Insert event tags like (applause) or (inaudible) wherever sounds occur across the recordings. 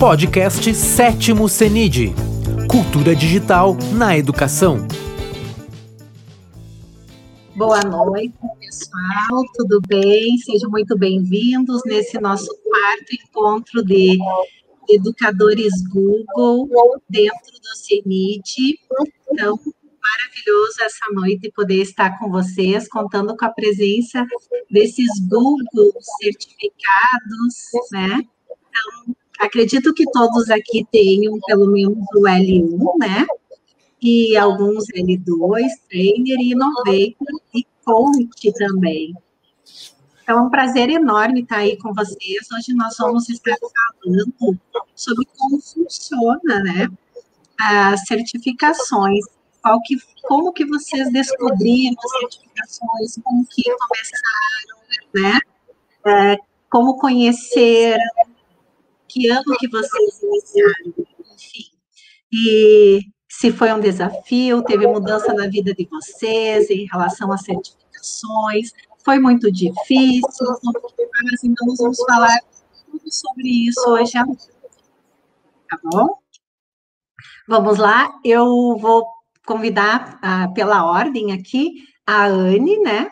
Podcast Sétimo CENID Cultura Digital na Educação. Boa noite, pessoal, tudo bem? Sejam muito bem-vindos nesse nosso quarto encontro de educadores Google dentro do CENID. Então, maravilhoso essa noite poder estar com vocês, contando com a presença desses Google certificados, né? Então, acredito que todos aqui tenham pelo menos o L1, né? E alguns L2, Trainer e Innovator e Coach também. Então, é um prazer enorme estar aí com vocês. Hoje nós vamos estar falando sobre como funciona, né? As certificações qual que, como que vocês descobriram as certificações, como que começaram, né? É, como conheceram, que ano que vocês iniciaram, enfim. E se foi um desafio, teve mudança na vida de vocês em relação às certificações, foi muito difícil, então nós vamos falar tudo sobre isso hoje à noite. Tá bom? Vamos lá, eu vou convidar ah, pela ordem aqui a Anne, né?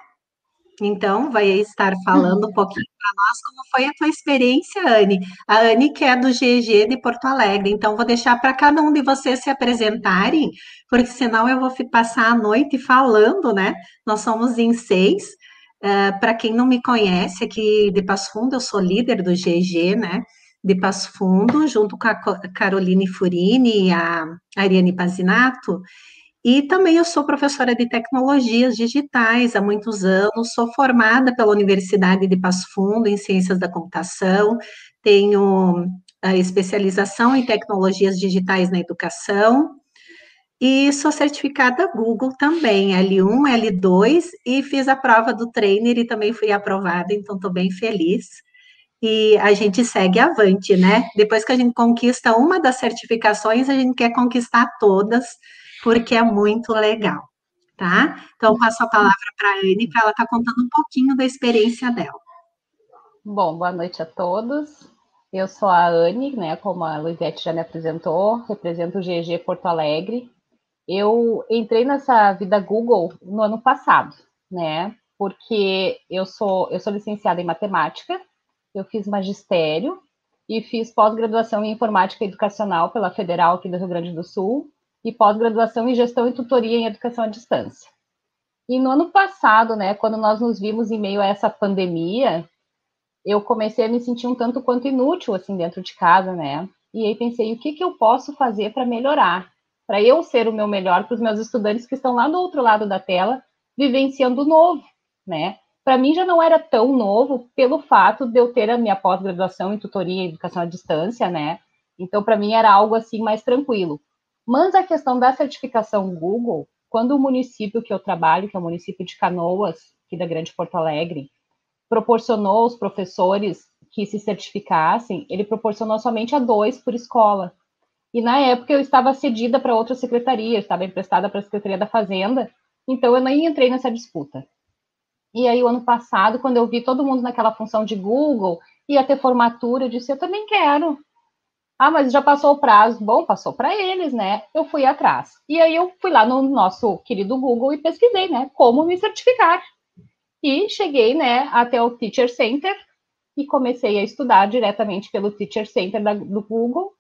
Então, vai estar falando um pouquinho para nós como foi a tua experiência, Anne. A Anne que é do GG de Porto Alegre. Então, vou deixar para cada um de vocês se apresentarem, porque senão eu vou passar a noite falando, né? Nós somos em seis. Uh, para quem não me conhece, aqui de Passo Fundo, eu sou líder do GG, né? De Passo Fundo, junto com a Caroline Furini e a Ariane Pazinato. E também eu sou professora de tecnologias digitais há muitos anos, sou formada pela Universidade de Passo Fundo em Ciências da Computação, tenho a especialização em tecnologias digitais na educação e sou certificada Google também, L1, L2, e fiz a prova do trainer e também fui aprovada, então estou bem feliz. E a gente segue avante, né? Depois que a gente conquista uma das certificações, a gente quer conquistar todas porque é muito legal, tá? Então, passo a palavra para a Anne, para ela estar tá contando um pouquinho da experiência dela. Bom, boa noite a todos. Eu sou a Anne, né, como a Luizete já me apresentou, represento o GG Porto Alegre. Eu entrei nessa vida Google no ano passado, né, porque eu sou, eu sou licenciada em matemática, eu fiz magistério e fiz pós-graduação em informática educacional pela Federal aqui do Rio Grande do Sul e pós-graduação em gestão e tutoria em educação à distância. E no ano passado, né, quando nós nos vimos em meio a essa pandemia, eu comecei a me sentir um tanto quanto inútil assim dentro de casa, né? E aí pensei, o que que eu posso fazer para melhorar? Para eu ser o meu melhor para os meus estudantes que estão lá do outro lado da tela, vivenciando o novo, né? Para mim já não era tão novo pelo fato de eu ter a minha pós-graduação em tutoria e educação à distância, né? Então para mim era algo assim mais tranquilo. Mas a questão da certificação Google, quando o município que eu trabalho, que é o município de Canoas, aqui da Grande Porto Alegre, proporcionou aos professores que se certificassem, ele proporcionou somente a dois por escola. E na época eu estava cedida para outra secretaria, estava emprestada para a Secretaria da Fazenda, então eu nem entrei nessa disputa. E aí, o ano passado, quando eu vi todo mundo naquela função de Google, ia ter formatura, eu disse: eu também quero. Ah, mas já passou o prazo. Bom, passou para eles, né? Eu fui atrás. E aí eu fui lá no nosso querido Google e pesquisei, né? Como me certificar. E cheguei, né, até o Teacher Center e comecei a estudar diretamente pelo Teacher Center da, do Google.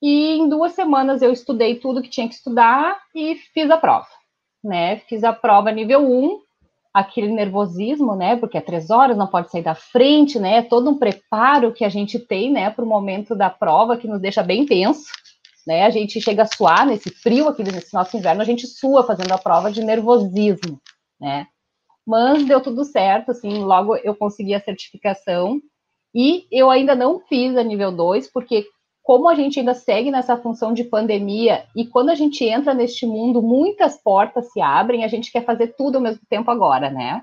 E em duas semanas eu estudei tudo que tinha que estudar e fiz a prova, né? Fiz a prova nível 1 aquele nervosismo, né? Porque é três horas, não pode sair da frente, né? Todo um preparo que a gente tem, né, para o momento da prova que nos deixa bem tenso, né? A gente chega a suar nesse frio aqui nesse nosso inverno, a gente sua fazendo a prova de nervosismo, né? Mas deu tudo certo, assim, logo eu consegui a certificação e eu ainda não fiz a nível 2, porque como a gente ainda segue nessa função de pandemia e quando a gente entra neste mundo, muitas portas se abrem, a gente quer fazer tudo ao mesmo tempo agora, né?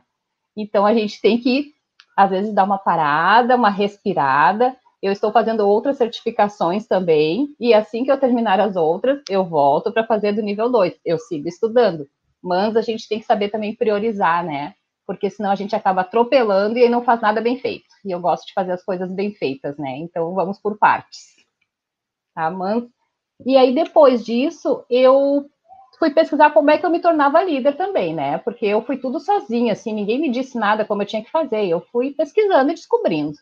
Então a gente tem que, às vezes, dar uma parada, uma respirada. Eu estou fazendo outras certificações também, e assim que eu terminar as outras, eu volto para fazer do nível 2. Eu sigo estudando, mas a gente tem que saber também priorizar, né? Porque senão a gente acaba atropelando e aí não faz nada bem feito. E eu gosto de fazer as coisas bem feitas, né? Então vamos por partes. Tá? E aí, depois disso, eu fui pesquisar como é que eu me tornava líder também, né? Porque eu fui tudo sozinha, assim, ninguém me disse nada como eu tinha que fazer. Eu fui pesquisando e descobrindo.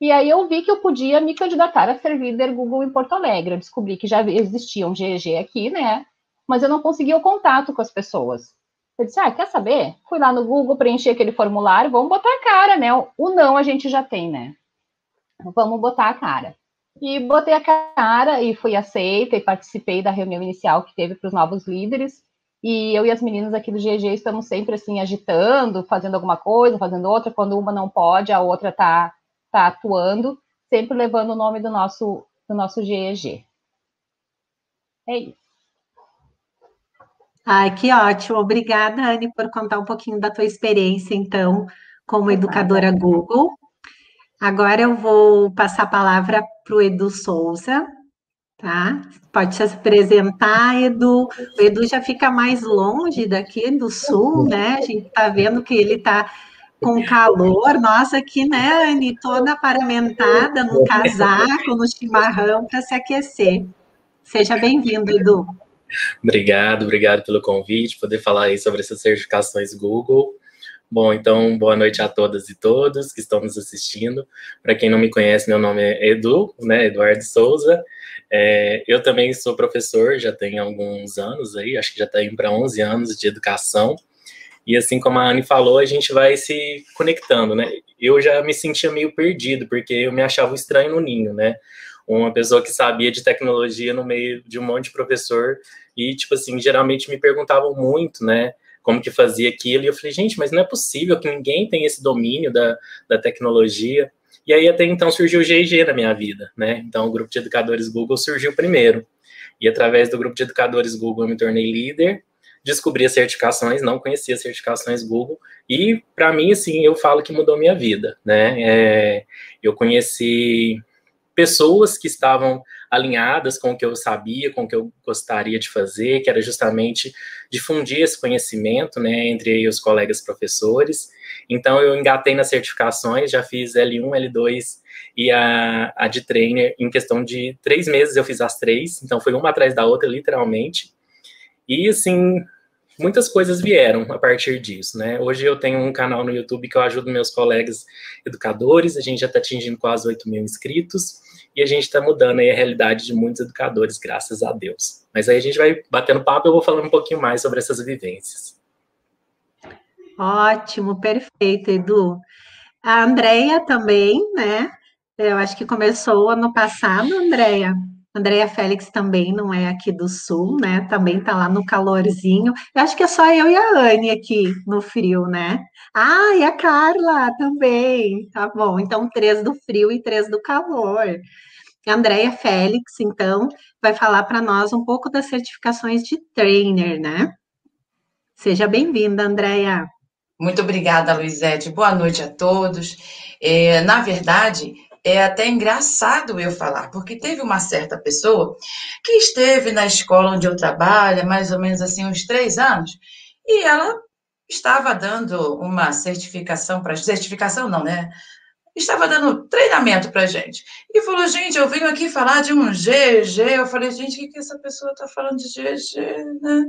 E aí eu vi que eu podia me candidatar a ser líder Google em Porto Alegre. Eu descobri que já existia um GG aqui, né? Mas eu não conseguia o contato com as pessoas. Eu disse, ah, quer saber? Fui lá no Google, preenchi aquele formulário, vamos botar a cara, né? O não a gente já tem, né? Vamos botar a cara. E botei a cara e fui aceita e participei da reunião inicial que teve para os novos líderes. E eu e as meninas aqui do GG estamos sempre assim agitando, fazendo alguma coisa, fazendo outra. Quando uma não pode, a outra está tá atuando, sempre levando o nome do nosso do nosso GEG. É isso. Ai, que ótimo. Obrigada, Anne, por contar um pouquinho da tua experiência, então, como educadora Google. Agora eu vou passar a palavra para o Edu Souza, tá? Pode se apresentar, Edu. O Edu já fica mais longe daqui do sul, né? A gente está vendo que ele está com calor. Nossa, aqui, né, Anne, toda paramentada no casaco, no chimarrão para se aquecer. Seja bem-vindo, Edu. Obrigado, obrigado pelo convite, poder falar aí sobre essas certificações Google. Bom, então, boa noite a todas e todos que estão nos assistindo. Para quem não me conhece, meu nome é Edu, né, Eduardo Souza. É, eu também sou professor, já tenho alguns anos aí, acho que já está indo para 11 anos de educação. E assim como a Anne falou, a gente vai se conectando, né? Eu já me sentia meio perdido, porque eu me achava estranho no ninho, né? Uma pessoa que sabia de tecnologia no meio de um monte de professor e, tipo assim, geralmente me perguntavam muito, né? Como que fazia aquilo, e eu falei, gente, mas não é possível que ninguém tenha esse domínio da, da tecnologia. E aí até então surgiu o GIG na minha vida, né? Então o grupo de educadores Google surgiu primeiro. E através do grupo de educadores Google eu me tornei líder, descobri as certificações, não conhecia as certificações Google, e para mim, assim, eu falo que mudou minha vida, né? É, eu conheci pessoas que estavam alinhadas com o que eu sabia, com o que eu gostaria de fazer, que era justamente difundir esse conhecimento, né, entre os colegas professores. Então, eu engatei nas certificações, já fiz L1, L2 e a, a de trainer em questão de três meses eu fiz as três, então foi uma atrás da outra, literalmente. E, assim, muitas coisas vieram a partir disso, né? Hoje eu tenho um canal no YouTube que eu ajudo meus colegas educadores, a gente já está atingindo quase 8 mil inscritos, e a gente está mudando aí a realidade de muitos educadores, graças a Deus. Mas aí a gente vai batendo papo eu vou falando um pouquinho mais sobre essas vivências. Ótimo, perfeito, Edu. A Andrea também, né? Eu acho que começou ano passado, Andrea. Andrea Félix também não é aqui do sul, né? Também tá lá no calorzinho. Eu acho que é só eu e a Anne aqui no frio, né? Ah, e a Carla também. Tá bom. Então, três do frio e três do calor. A Andrea Félix, então, vai falar para nós um pouco das certificações de trainer, né? Seja bem-vinda, Andrea. Muito obrigada, Luizete. Boa noite a todos. É, na verdade, é até engraçado eu falar, porque teve uma certa pessoa que esteve na escola onde eu trabalho, mais ou menos assim, uns três anos, e ela estava dando uma certificação para. Certificação não, né? Estava dando treinamento para gente. E falou, gente, eu venho aqui falar de um GG. Eu falei, gente, o que, que essa pessoa está falando de GG, né?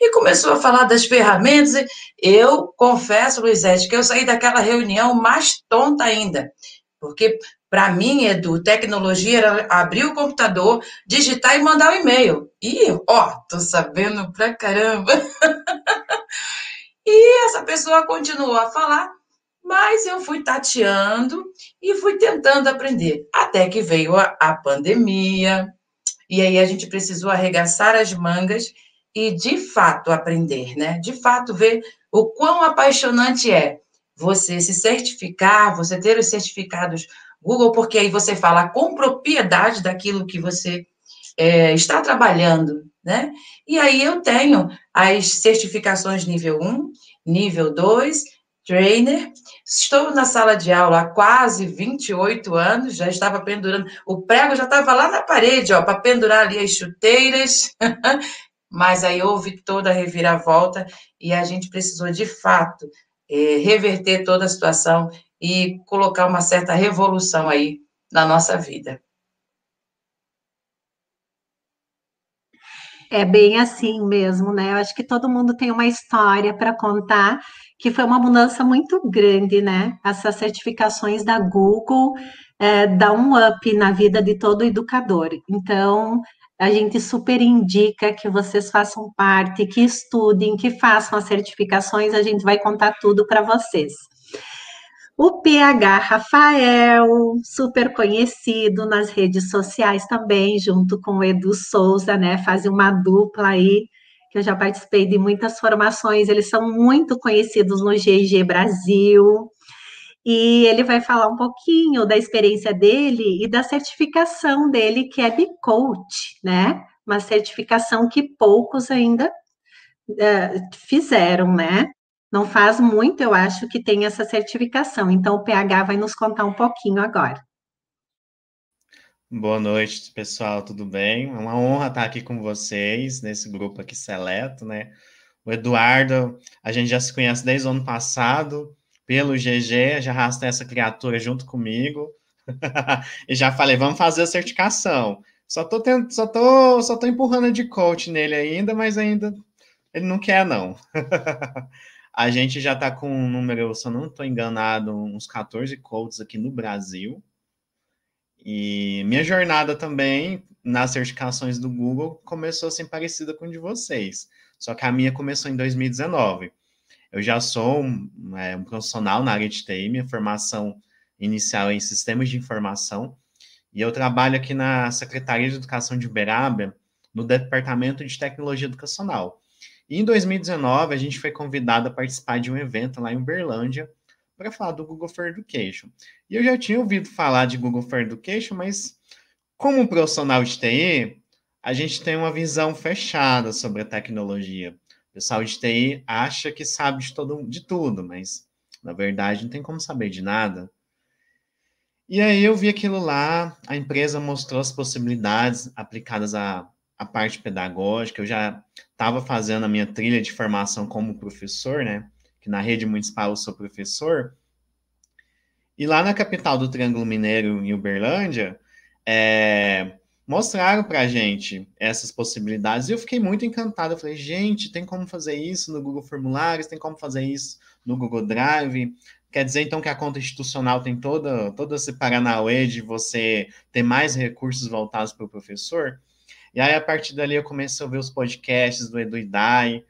E começou a falar das ferramentas. Eu confesso, Luizete, que eu saí daquela reunião mais tonta ainda. Porque para mim, Edu, tecnologia era abrir o computador, digitar e mandar o um e-mail. E, ó, tô sabendo pra caramba. (laughs) e essa pessoa continuou a falar, mas eu fui tateando e fui tentando aprender. Até que veio a, a pandemia, e aí a gente precisou arregaçar as mangas e, de fato, aprender, né? De fato, ver o quão apaixonante é você se certificar, você ter os certificados Google, porque aí você fala com propriedade daquilo que você é, está trabalhando, né? E aí eu tenho as certificações nível 1, nível 2, trainer. Estou na sala de aula há quase 28 anos, já estava pendurando, o prego já estava lá na parede, ó, para pendurar ali as chuteiras. (laughs) Mas aí houve toda a reviravolta e a gente precisou, de fato, é, reverter toda a situação e colocar uma certa revolução aí na nossa vida. É bem assim mesmo, né? Eu acho que todo mundo tem uma história para contar, que foi uma mudança muito grande, né? Essas certificações da Google é, dá um up na vida de todo educador. Então, a gente super indica que vocês façam parte, que estudem, que façam as certificações, a gente vai contar tudo para vocês. O PH Rafael, super conhecido nas redes sociais também, junto com o Edu Souza, né? Fazem uma dupla aí, que eu já participei de muitas formações, eles são muito conhecidos no GG Brasil. E ele vai falar um pouquinho da experiência dele e da certificação dele, que é Coach, né? Uma certificação que poucos ainda uh, fizeram, né? Não faz muito, eu acho, que tem essa certificação. Então, o PH vai nos contar um pouquinho agora. Boa noite, pessoal, tudo bem? É uma honra estar aqui com vocês, nesse grupo aqui seleto, né? O Eduardo, a gente já se conhece desde o ano passado, pelo GG, já arrastei essa criatura junto comigo, (laughs) e já falei, vamos fazer a certificação. Só tô, tendo, só tô, só tô empurrando de coach nele ainda, mas ainda ele não quer, não. (laughs) A gente já está com um número, se eu não estou enganado, uns 14 coaches aqui no Brasil. E minha jornada também nas certificações do Google começou assim parecida com a de vocês. Só que a minha começou em 2019. Eu já sou um, é, um profissional na área de TI, minha formação inicial é em sistemas de informação. E eu trabalho aqui na Secretaria de Educação de Uberaba, no Departamento de Tecnologia Educacional. E em 2019, a gente foi convidado a participar de um evento lá em Uberlândia para falar do Google for Education. E eu já tinha ouvido falar de Google for Education, mas como profissional de TI, a gente tem uma visão fechada sobre a tecnologia. O pessoal de TI acha que sabe de, todo, de tudo, mas na verdade não tem como saber de nada. E aí eu vi aquilo lá, a empresa mostrou as possibilidades aplicadas a a parte pedagógica, eu já estava fazendo a minha trilha de formação como professor, né? Que na rede municipal eu sou professor. E lá na capital do Triângulo Mineiro, em Uberlândia, é, mostraram para a gente essas possibilidades e eu fiquei muito encantado. Eu falei, gente, tem como fazer isso no Google Formulários, tem como fazer isso no Google Drive. Quer dizer, então, que a conta institucional tem toda, todo esse paranauê de você ter mais recursos voltados para o professor? E aí, a partir dali, eu comecei a ouvir os podcasts do Edu Idai,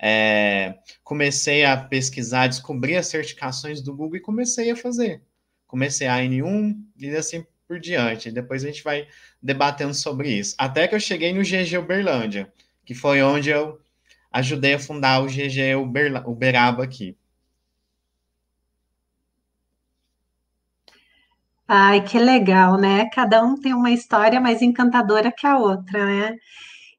é, comecei a pesquisar, descobri as certificações do Google e comecei a fazer. Comecei a N1 e assim por diante. Depois a gente vai debatendo sobre isso. Até que eu cheguei no GG Uberlândia, que foi onde eu ajudei a fundar o GG Uberla, Uberaba aqui. Ai, que legal, né? Cada um tem uma história mais encantadora que a outra, né?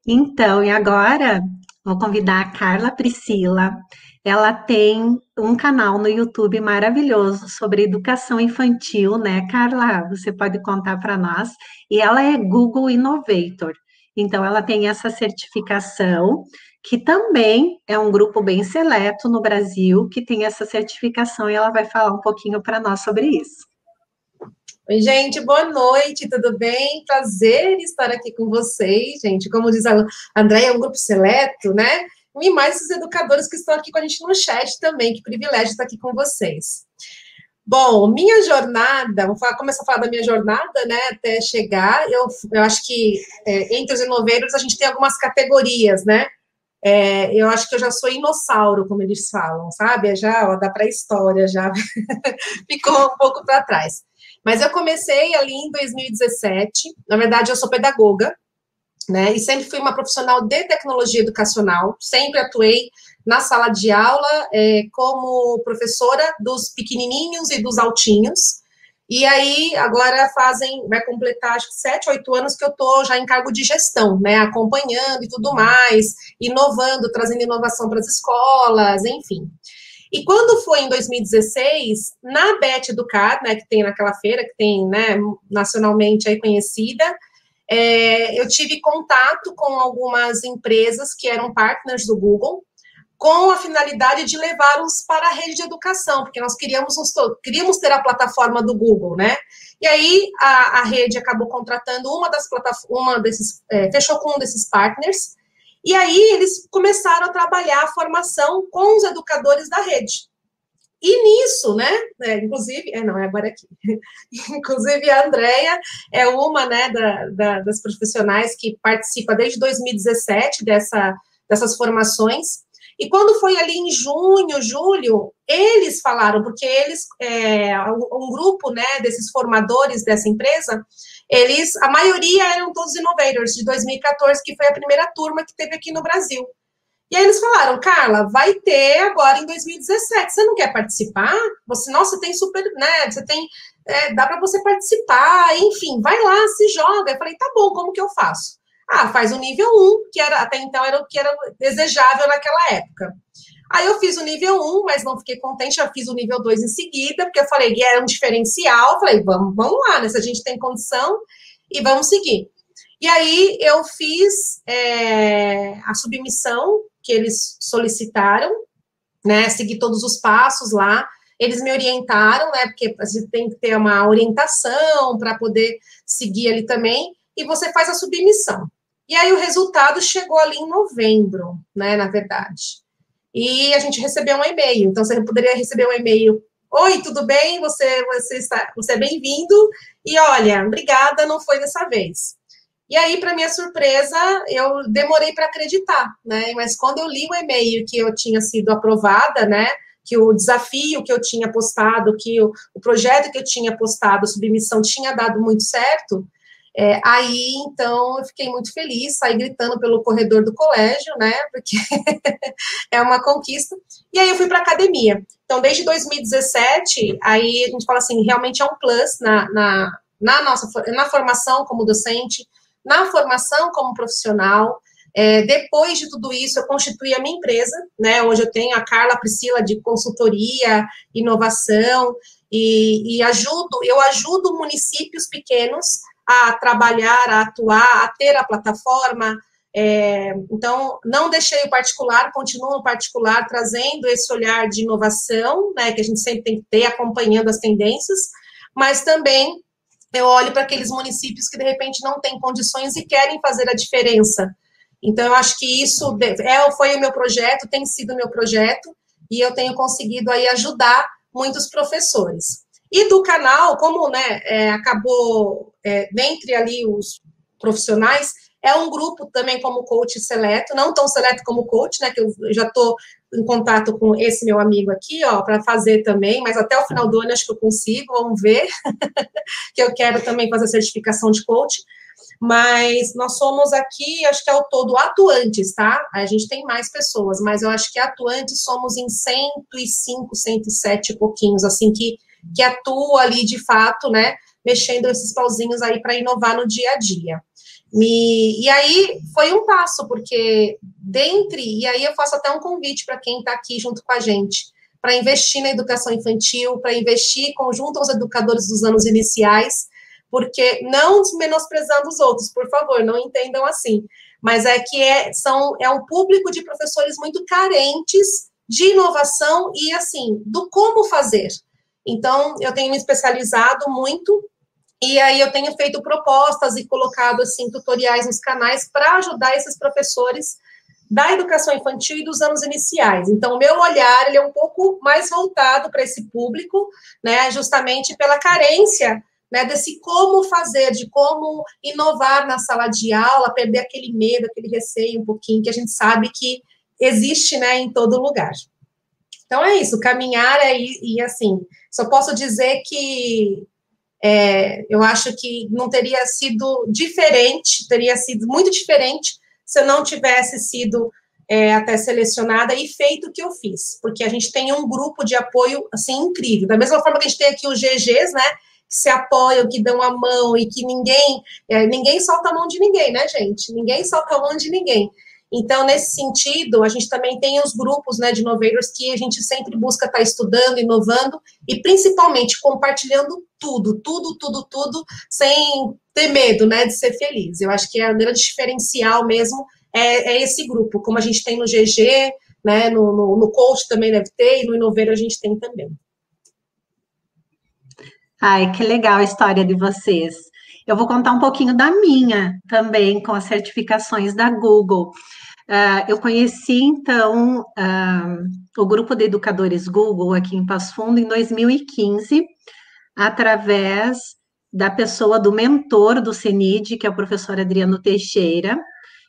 Então, e agora vou convidar a Carla Priscila. Ela tem um canal no YouTube maravilhoso sobre educação infantil, né, Carla? Você pode contar para nós. E ela é Google Innovator. Então, ela tem essa certificação, que também é um grupo bem seleto no Brasil que tem essa certificação, e ela vai falar um pouquinho para nós sobre isso. Oi, gente, boa noite, tudo bem? Prazer estar aqui com vocês, gente. Como diz a Andréia, é um grupo seleto, né? E mais os educadores que estão aqui com a gente no chat também, que privilégio estar aqui com vocês. Bom, minha jornada, vou falar, começar a falar da minha jornada, né, até chegar, eu, eu acho que é, entre os inoveiros a gente tem algumas categorias, né, é, eu acho que eu já sou inossauro, como eles falam, sabe, já, ó, da pré-história, já (laughs) ficou um pouco para trás. Mas eu comecei ali em 2017. Na verdade, eu sou pedagoga, né? E sempre fui uma profissional de tecnologia educacional. Sempre atuei na sala de aula é, como professora dos pequenininhos e dos altinhos. E aí, agora fazem, vai completar acho que sete, oito anos que eu estou já em cargo de gestão, né? Acompanhando e tudo mais, inovando, trazendo inovação para as escolas, enfim. E quando foi em 2016, na Bet Educar, né, que tem naquela feira, que tem, né, nacionalmente aí conhecida, é, eu tive contato com algumas empresas que eram partners do Google, com a finalidade de levá-los para a rede de educação, porque nós queríamos, queríamos ter a plataforma do Google, né? E aí a, a rede acabou contratando uma das plataformas, uma desses, é, fechou com um desses partners, E aí eles começaram a trabalhar a formação com os educadores da rede. E nisso, né, é, inclusive, é, não, é agora aqui, (laughs) inclusive a Andrea é uma, né, da, da, das profissionais que participa desde 2017 dessa, dessas formações, e quando foi ali em junho, julho, eles falaram, porque eles, é, um grupo, né, desses formadores dessa empresa, eles, a maioria eram todos innovators de 2014, que foi a primeira turma que teve aqui no Brasil. E aí eles falaram, Carla, vai ter agora em 2017. Você não quer participar? Você, nossa, tem super, né? Você tem, é, dá para você participar, enfim, vai lá, se joga. Eu falei, tá bom, como que eu faço? Ah, faz o nível 1, que era até então era o que era desejável naquela época. Aí eu fiz o nível 1, mas não fiquei contente, já fiz o nível 2 em seguida, porque eu falei que era um diferencial, falei, vamos, vamos lá, né? Se a gente tem condição, e vamos seguir. E aí eu fiz é, a submissão que eles solicitaram, né? Segui todos os passos lá. Eles me orientaram, né? Porque a gente tem que ter uma orientação para poder seguir ali também. E você faz a submissão. E aí o resultado chegou ali em novembro, né? Na verdade. E a gente recebeu um e-mail. Então você poderia receber um e-mail. Oi, tudo bem? Você, você está, você é bem-vindo. E olha, obrigada, não foi dessa vez. E aí, para minha surpresa, eu demorei para acreditar, né? Mas quando eu li o e-mail que eu tinha sido aprovada, né? Que o desafio que eu tinha postado, que o, o projeto que eu tinha postado, a submissão tinha dado muito certo, é, aí, então, eu fiquei muito feliz, saí gritando pelo corredor do colégio, né? Porque (laughs) é uma conquista. E aí eu fui para academia. Então, desde 2017, aí a gente fala assim, realmente é um plus na, na, na nossa na formação como docente, na formação como profissional. É, depois de tudo isso, eu constituí a minha empresa, né? Hoje eu tenho a Carla Priscila de consultoria, inovação, e, e ajudo, eu ajudo municípios pequenos a trabalhar, a atuar, a ter a plataforma. É, então, não deixei o particular, continuo no particular, trazendo esse olhar de inovação, né, que a gente sempre tem que ter, acompanhando as tendências, mas também eu olho para aqueles municípios que de repente não têm condições e querem fazer a diferença. Então, eu acho que isso é, foi o meu projeto, tem sido o meu projeto, e eu tenho conseguido aí ajudar muitos professores. E do canal, como né, é, acabou é, dentre ali os profissionais, é um grupo também como coach seleto, não tão seleto como coach, né? Que eu já estou em contato com esse meu amigo aqui, ó, para fazer também, mas até o final do ano acho que eu consigo, vamos ver, (laughs) que eu quero também fazer certificação de coach. Mas nós somos aqui, acho que é o todo atuantes, tá? A gente tem mais pessoas, mas eu acho que atuantes somos em 105, 107 e pouquinhos, assim, que, que atua ali de fato, né? Mexendo esses pauzinhos aí para inovar no dia a dia. Me, e aí foi um passo, porque dentre, e aí eu faço até um convite para quem está aqui junto com a gente, para investir na educação infantil, para investir conjunto aos educadores dos anos iniciais, porque não menosprezando os outros, por favor, não entendam assim, mas é que é, são, é um público de professores muito carentes de inovação e, assim, do como fazer. Então, eu tenho me especializado muito e aí eu tenho feito propostas e colocado assim tutoriais nos canais para ajudar esses professores da educação infantil e dos anos iniciais. Então, o meu olhar ele é um pouco mais voltado para esse público, né, justamente pela carência né, desse como fazer, de como inovar na sala de aula, perder aquele medo, aquele receio um pouquinho, que a gente sabe que existe né, em todo lugar. Então, é isso, caminhar é, e assim, só posso dizer que é, eu acho que não teria sido diferente, teria sido muito diferente se eu não tivesse sido é, até selecionada e feito o que eu fiz, porque a gente tem um grupo de apoio assim incrível. Da mesma forma que a gente tem aqui os GGs, né? Que se apoiam, que dão a mão e que ninguém, é, ninguém solta a mão de ninguém, né, gente? Ninguém solta a mão de ninguém. Então, nesse sentido, a gente também tem os grupos né, de innovators que a gente sempre busca estar tá estudando, inovando e principalmente compartilhando tudo, tudo, tudo, tudo, sem ter medo né, de ser feliz. Eu acho que é o grande diferencial mesmo é, é, esse grupo, como a gente tem no GG, né, no, no, no Coach também deve ter, e no Inoveiro a gente tem também. Ai, que legal a história de vocês. Eu vou contar um pouquinho da minha também, com as certificações da Google. Uh, eu conheci, então, uh, o grupo de educadores Google aqui em Passo Fundo em 2015, através da pessoa do mentor do CENID, que é o professor Adriano Teixeira,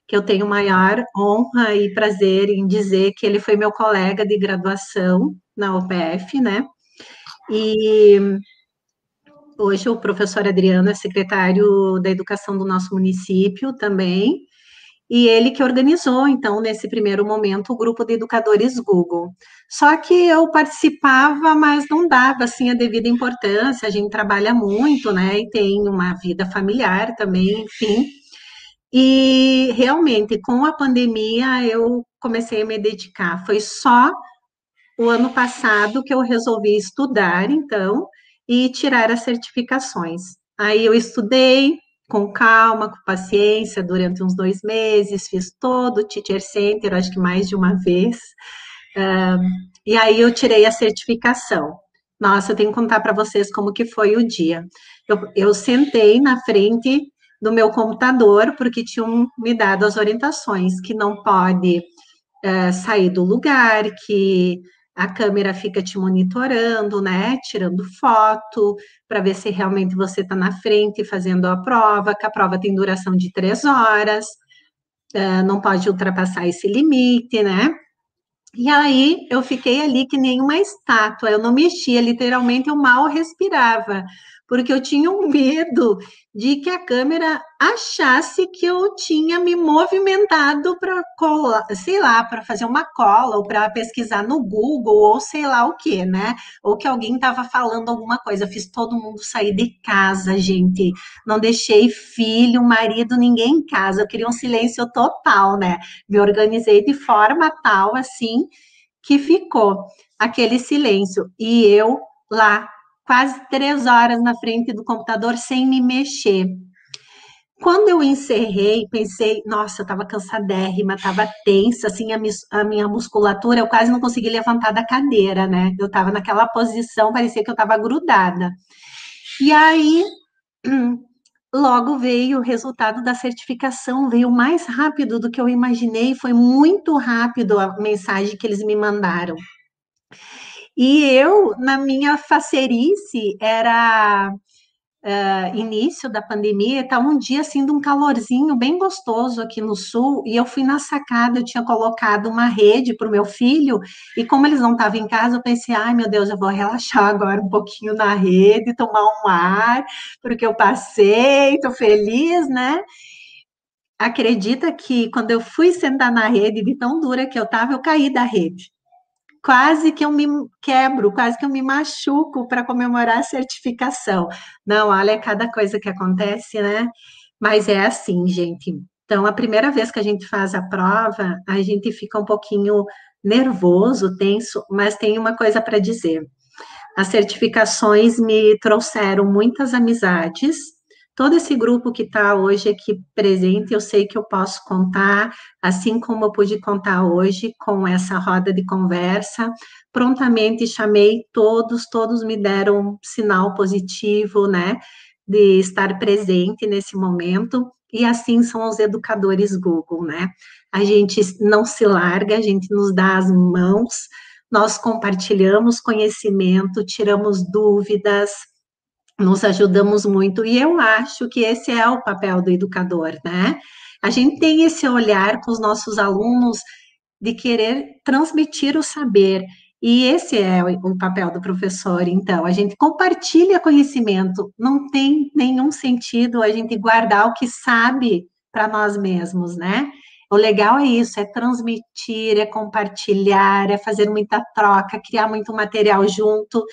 que eu tenho maior honra e prazer em dizer que ele foi meu colega de graduação na UPF, né? E hoje o professor Adriano é secretário da Educação do nosso município também, e ele que organizou, então, nesse primeiro momento, o grupo de educadores Google. Só que eu participava, mas não dava, assim, a devida importância, a gente trabalha muito, né, e tem uma vida familiar também, enfim. E, realmente, com a pandemia, eu comecei a me dedicar. Foi só o ano passado que eu resolvi estudar, então, e tirar as certificações. Aí eu estudei, com calma, com paciência, durante uns dois meses, fiz todo o Teacher Center, acho que mais de uma vez, um, e aí eu tirei a certificação. Nossa, eu tenho que contar para vocês como que foi o dia. Eu, eu sentei na frente do meu computador, porque tinham me dado as orientações, que não pode uh, sair do lugar, que a câmera fica te monitorando, né? Tirando foto, para ver se realmente você está na frente fazendo a prova, que a prova tem duração de três horas, uh, não pode ultrapassar esse limite, né? E aí eu fiquei ali que nem uma estátua, eu não mexia, literalmente eu mal respirava, porque eu tinha um medo de que a câmera achasse que eu tinha me movimentado para cola, sei lá, para fazer uma cola ou para pesquisar no Google ou sei lá o que, né? Ou que alguém estava falando alguma coisa. fiz todo mundo sair de casa, gente. Não deixei filho, marido, ninguém em casa. Eu queria um silêncio total, né? Me organizei de forma tal assim que ficou aquele silêncio e eu lá quase três horas na frente do computador sem me mexer. Quando eu encerrei, pensei, nossa, eu estava cansadérrima, estava tensa, assim, a, a, minha musculatura, eu quase não consegui levantar da cadeira, né? Eu estava naquela posição, parecia que eu estava grudada. E aí, (clears throat) logo veio o resultado da certificação, veio mais rápido do que eu imaginei, foi muito rápido a mensagem que eles me mandaram. E eu, na minha facerice, era uh, início da pandemia, estava um dia assim de um calorzinho bem gostoso aqui no sul, e eu fui na sacada, eu tinha colocado uma rede para o meu filho, e como eles não estavam em casa, eu pensei, ai meu Deus, eu vou relaxar agora um pouquinho na rede, tomar um ar, porque eu passei, estou feliz, né? Acredita que quando eu fui sentar na rede, de tão dura que eu estava, eu caí da rede quase que eu me quebro, quase que eu me machuco para comemorar a certificação. Não, olha cada coisa que acontece, né? Mas é assim, gente. Então, a primeira vez que a gente faz a prova, a gente fica um pouquinho nervoso, tenso, mas tem uma coisa para dizer. As certificações me trouxeram muitas amizades, todo esse grupo que está hoje aqui presente, eu sei que eu posso contar, assim como eu pude contar hoje com essa roda de conversa. Prontamente chamei todos, todos me deram um sinal positivo, né, de estar presente nesse momento. E assim são os educadores Google, né? A gente não se larga, a gente nos dá as mãos, nós compartilhamos conhecimento, tiramos dúvidas, nos ajudamos muito, e eu acho que esse é o papel do educador, né? A gente tem esse olhar com os nossos alunos de querer transmitir o saber, e esse é o, papel do professor, então, a gente compartilha conhecimento, não tem nenhum sentido a gente guardar o que sabe para nós mesmos, né? O legal é isso, é transmitir, é compartilhar, é fazer muita troca, criar muito material junto.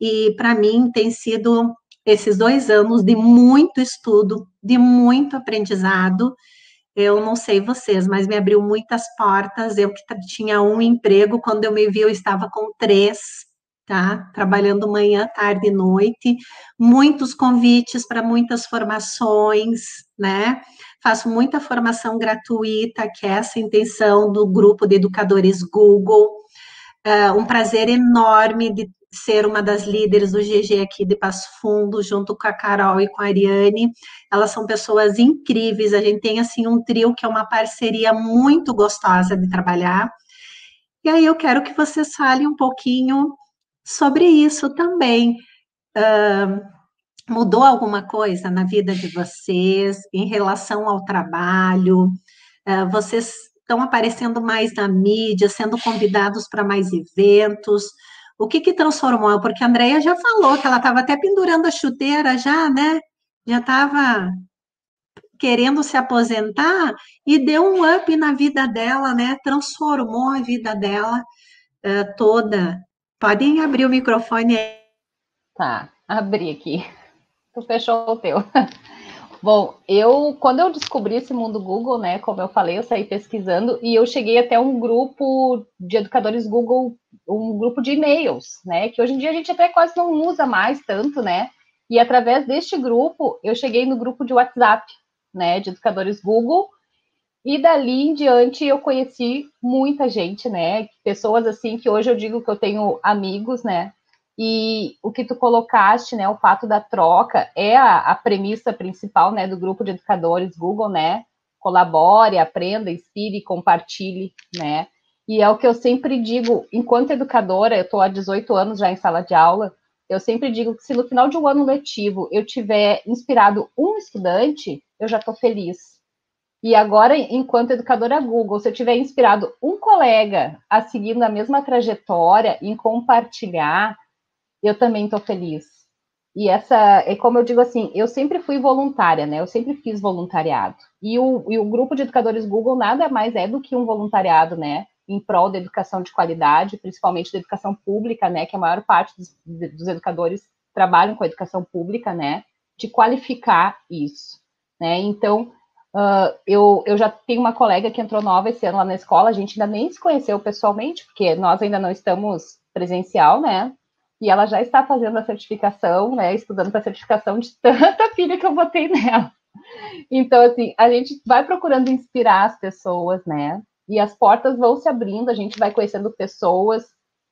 E para mim tem sido esses dois anos de muito estudo, de muito aprendizado. Eu não sei vocês, mas me abriu muitas portas. Eu que tinha um emprego, quando eu me vi, eu estava com três, tá? Trabalhando manhã, tarde e noite. Muitos convites para muitas formações, né? Faço muita formação gratuita, que é essa intenção do grupo de educadores Google. Uh, um prazer enorme de ser uma das líderes do GG aqui de Passo Fundo, junto com a Carol e com a Ariane. Elas são pessoas incríveis, a gente tem assim um trio que é uma parceria muito gostosa de trabalhar. E aí eu quero que vocês falem um pouquinho sobre isso também. Uh, mudou alguma coisa na vida de vocês em relação ao trabalho? Uh, vocês estão aparecendo mais na mídia, sendo convidados para mais eventos? O que que transformou? Porque a Andrea já falou que ela estava até pendurando a chuteira já, né? Já estava querendo se aposentar e deu um up na vida dela, né? Transformou a vida dela uh, toda. Podem abrir o microfone aí. Tá, abri aqui. Tu fechou o teu. (laughs) Bom, eu quando eu descobri esse mundo Google, né, como eu falei, eu saí pesquisando e eu cheguei até um grupo de educadores Google, um grupo de e-mails, né, que hoje em dia a gente até quase não usa mais tanto, né? E através deste grupo, eu cheguei no grupo de WhatsApp, né, de educadores Google. E dali em diante eu conheci muita gente, né? Pessoas assim que hoje eu digo que eu tenho amigos, né? E o que tu colocaste, né, o fato da troca é a, a premissa principal, né, do grupo de educadores Google, né? Colabore, aprenda, inspire, compartilhe, né? E é o que eu sempre digo, enquanto educadora, eu estou há 18 anos já em sala de aula, eu sempre digo que se no final de um ano letivo eu tiver inspirado um estudante, eu já estou feliz. E agora, enquanto educadora Google, se eu tiver inspirado um colega a seguir na mesma trajetória, em compartilhar, eu também estou feliz. E essa, é como eu digo assim, eu sempre fui voluntária, né? Eu sempre fiz voluntariado. E o, e o grupo de educadores Google nada mais é do que um voluntariado, né? Em prol da educação de qualidade, principalmente da educação pública, né? Que a maior parte dos, dos educadores trabalham com a educação pública, né? De qualificar isso, né? Então, Uh, eu, eu já tenho uma colega que entrou nova esse ano lá na escola, a gente ainda nem se conheceu pessoalmente, porque nós ainda não estamos presencial, né? E ela já está fazendo a certificação, né? Estudando para a certificação de tanta filha que eu botei nela. Então, assim, a gente vai procurando inspirar as pessoas, né? E as portas vão se abrindo, a gente vai conhecendo pessoas.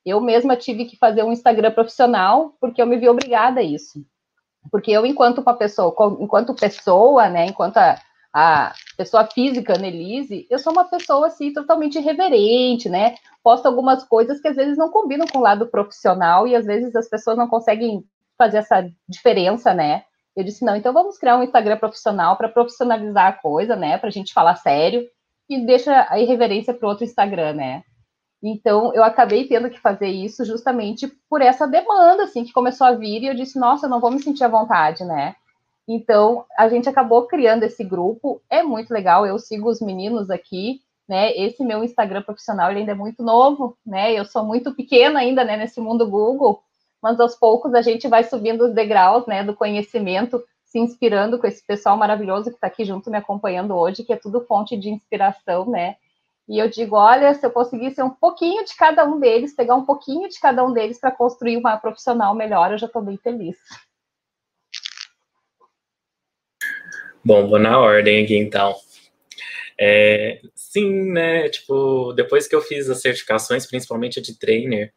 Eu mesma tive que fazer um Instagram profissional, porque eu me vi obrigada a isso. Porque eu, enquanto uma pessoa, enquanto pessoa, né? Enquanto a, a pessoa física, Nelise, eu sou uma pessoa assim totalmente irreverente, né? Posto algumas coisas que às vezes não combinam com o lado profissional e às vezes as pessoas não conseguem fazer essa diferença, né? Eu disse, não, então vamos criar um Instagram profissional para profissionalizar a coisa, né? Para a gente falar sério e deixa a irreverência para outro Instagram, né? Então, eu acabei tendo que fazer isso justamente por essa demanda, assim, que começou a vir, e eu disse, nossa, eu não vou me sentir à vontade, né? Então, a gente acabou criando esse grupo, é muito legal, eu sigo os meninos aqui, né? Esse meu Instagram profissional ele ainda é muito novo, né? Eu sou muito pequena ainda, né, nesse mundo Google, mas aos poucos a gente vai subindo os degraus, né, do conhecimento, se inspirando com esse pessoal maravilhoso que está aqui junto me acompanhando hoje, que é tudo fonte de inspiração, né? E eu digo, olha, se eu conseguisse um pouquinho de cada um deles, pegar um pouquinho de cada um deles para construir uma profissional melhor, eu já estou bem feliz. Bom, vou na ordem aqui então. É, sim, né? Tipo, depois que eu fiz as certificações, principalmente de trainer,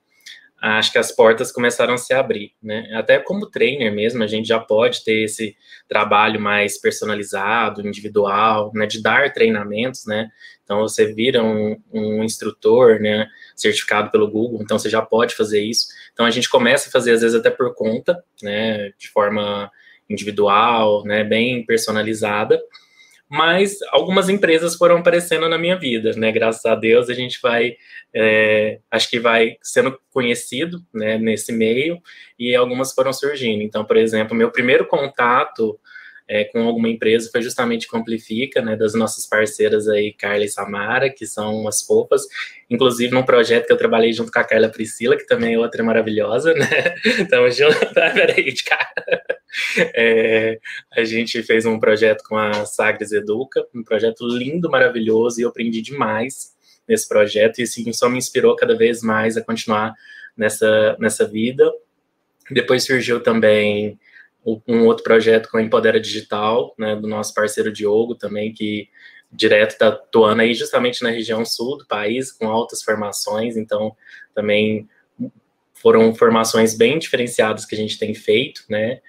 acho que as portas começaram a se abrir, né? Até como trainer mesmo, a gente já pode ter esse trabalho mais personalizado, individual, né? De dar treinamentos, né? Então você vira um, um instrutor, né? Certificado pelo Google, então você já pode fazer isso. Então a gente começa a fazer às vezes até por conta, né? De forma individual, né, bem personalizada. Mas algumas empresas foram aparecendo na minha vida, né? Graças a Deus a gente vai, é, acho que vai sendo conhecido, né, nesse meio e algumas foram surgindo. Então, por exemplo, meu primeiro contato é, com alguma empresa foi justamente com Amplifica, né, das nossas parceiras aí, Carla e Samara, que são umas fofas, inclusive num projeto que eu trabalhei junto com a Carla Priscila, que também é outra maravilhosa, né, (laughs) tamo junto, (laughs) ah, peraí, de cara. É, a gente fez um projeto com a Sagres Educa, um projeto lindo, maravilhoso, e eu aprendi demais nesse projeto, e assim, só me inspirou cada vez mais a continuar nessa, nessa vida. Depois surgiu também um outro projeto com a Empodera Digital, né, do nosso parceiro Diogo também, que direto está atuando aí justamente na região sul do país, com altas formações, então também foram formações bem diferenciadas que a gente tem feito, né?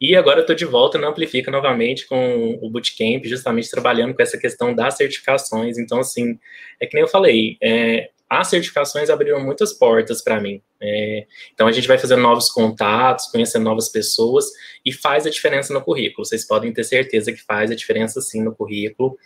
E agora estou de volta no Amplifica novamente com o Bootcamp, justamente trabalhando com essa questão das certificações. Então, assim, é que nem eu falei, é, as certificações abriram muitas portas para mim. É, então a gente vai fazendo novos contatos, conhecendo novas pessoas e faz a diferença no currículo. Vocês podem ter certeza que faz a diferença sim no currículo.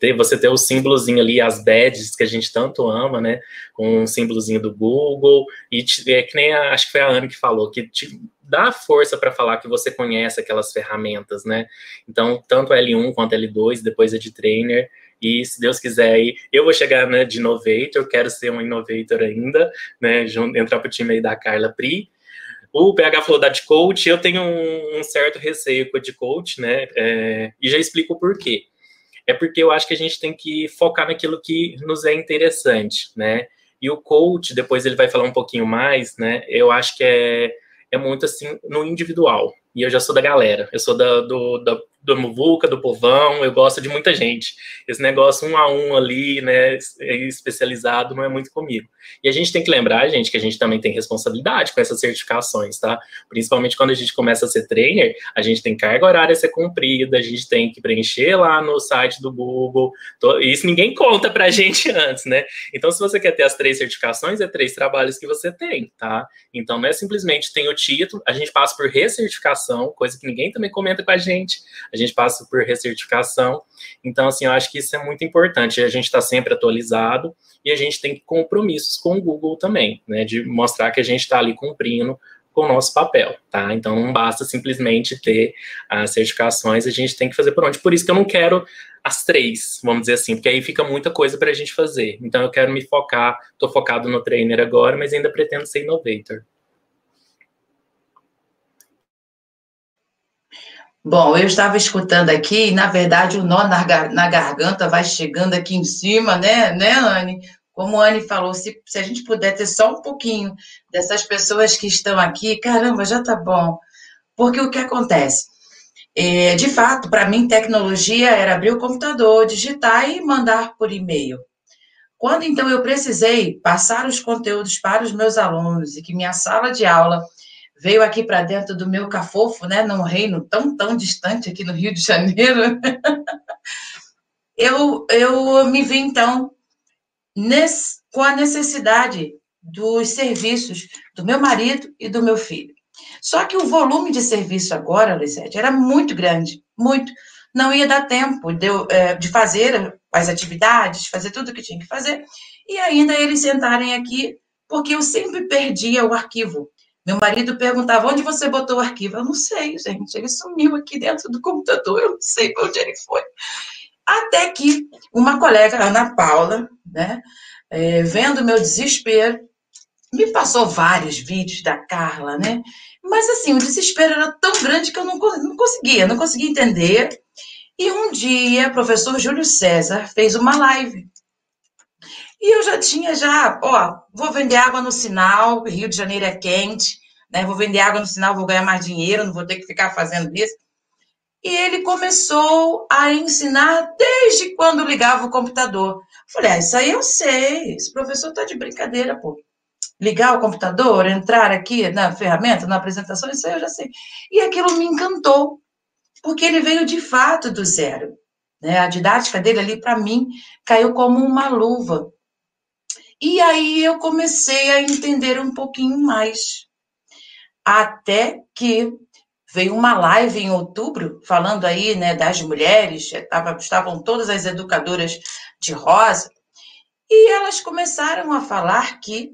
Ter, você ter o símbolozinho ali, as badges que a gente tanto ama, né? Com um símbolozinho do Google. E é que nem a, acho que foi a Ana que falou, que te dá força para falar que você conhece aquelas ferramentas, né? Então, tanto L1 quanto L2, depois é de trainer. E se Deus quiser eu vou chegar né, de innovator, quero ser um innovator ainda, né? Entrar para o time aí da Carla Pri. O PH falou da de coach, eu tenho um, um certo receio com a de coach, né? É, e já explico o porquê. É porque eu acho que a gente tem que focar naquilo que nos é interessante, né? E o coach, depois ele vai falar um pouquinho mais, né? Eu acho que é, é muito assim no individual. E eu já sou da galera, eu sou da, do, da, do Muvuca, do Povão, eu gosto de muita gente. Esse negócio um a um ali, né, especializado, não é muito comigo. E a gente tem que lembrar, gente, que a gente também tem responsabilidade com essas certificações, tá? Principalmente quando a gente começa a ser trainer, a gente tem carga horária a ser cumprida, a gente tem que preencher lá no site do Google. Isso ninguém conta pra gente (laughs) antes, né? Então, se você quer ter as três certificações, é três trabalhos que você tem, tá? Então, não é simplesmente tem o título, a gente passa por recertificação, coisa que ninguém também comenta com a gente a gente passa por recertificação. Então, assim, eu acho que isso é muito importante. A gente está sempre atualizado e a gente tem compromissos com o Google também, né? De mostrar que a gente está ali cumprindo com o nosso papel, tá? Então não basta simplesmente ter as certificações, a gente tem que fazer por onde. Por isso que eu não quero as três, vamos dizer assim, porque aí fica muita coisa para a gente fazer. Então eu quero me focar, estou focado no trainer agora, mas ainda pretendo ser innovator. Bom, eu estava escutando aqui, e na verdade o nó na, na garganta vai chegando aqui em cima, né, né, Anne? Como a Anne falou, se, se a gente puder ter só um pouquinho dessas pessoas que estão aqui, caramba, já tá bom. Porque o que acontece? É, de fato, para mim, tecnologia era abrir o computador, digitar e mandar por e-mail. Quando então eu precisei passar os conteúdos para os meus alunos e que minha sala de aula veio aqui para dentro do meu cafofo, né, num reino tão, tão distante aqui no Rio de Janeiro, (laughs) eu, eu me vi, então, nesse, com a necessidade dos serviços do meu marido e do meu filho. Só que o volume de serviço agora, Lisete, era muito grande, muito. Não ia dar tempo de, é, de fazer as atividades, fazer tudo o que tinha que fazer, e ainda eles sentarem aqui, porque eu sempre perdia o arquivo. Meu marido perguntava: onde você botou o arquivo? Eu não sei, gente. Ele sumiu aqui dentro do computador, eu não sei para onde ele foi. Até que uma colega, Ana Paula, né, é, vendo meu desespero, me passou vários vídeos da Carla, né? Mas assim, o desespero era tão grande que eu não, não conseguia, não conseguia entender. E um dia, o professor Júlio César fez uma live e eu já tinha, já, ó, vou vender água no sinal, Rio de Janeiro é quente, né? Vou vender água no sinal, vou ganhar mais dinheiro, não vou ter que ficar fazendo isso. E ele começou a ensinar desde quando ligava o computador. falei, ah, isso aí eu sei, esse professor tá de brincadeira, pô. Ligar o computador, entrar aqui na ferramenta, na apresentação, isso aí eu já sei. E aquilo me encantou, porque ele veio de fato do zero. Né? A didática dele ali, para mim, caiu como uma luva. E aí eu comecei a entender um pouquinho mais. Até que veio uma live em outubro, falando aí né, das mulheres, tava, estavam todas as educadoras de rosa, e elas começaram a falar que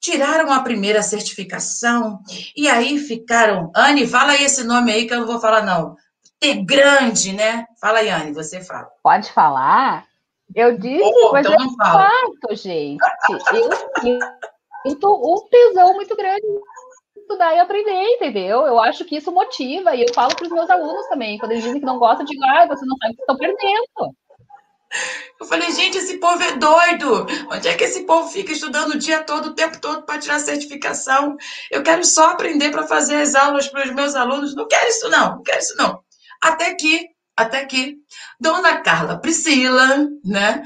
tiraram a primeira certificação, e aí ficaram. Anne, fala aí esse nome aí que eu não vou falar, não. T grande, né? Fala aí, Anne, você fala. Pode falar? Eu disse, oh, mas então é fato, gente. Eu sinto um tesão muito grande estudar e aprender, entendeu? Eu acho que isso motiva, e eu falo para os meus alunos também, quando eles dizem que não gostam, de ah, você não sabe o que estão perdendo. Eu falei, gente, esse povo é doido. Onde é que esse povo fica estudando o dia todo, o tempo todo, para tirar certificação? Eu quero só aprender para fazer as aulas para os meus alunos. Não quero isso, não, não quero isso, não. Até que até que Dona Carla Priscila, né,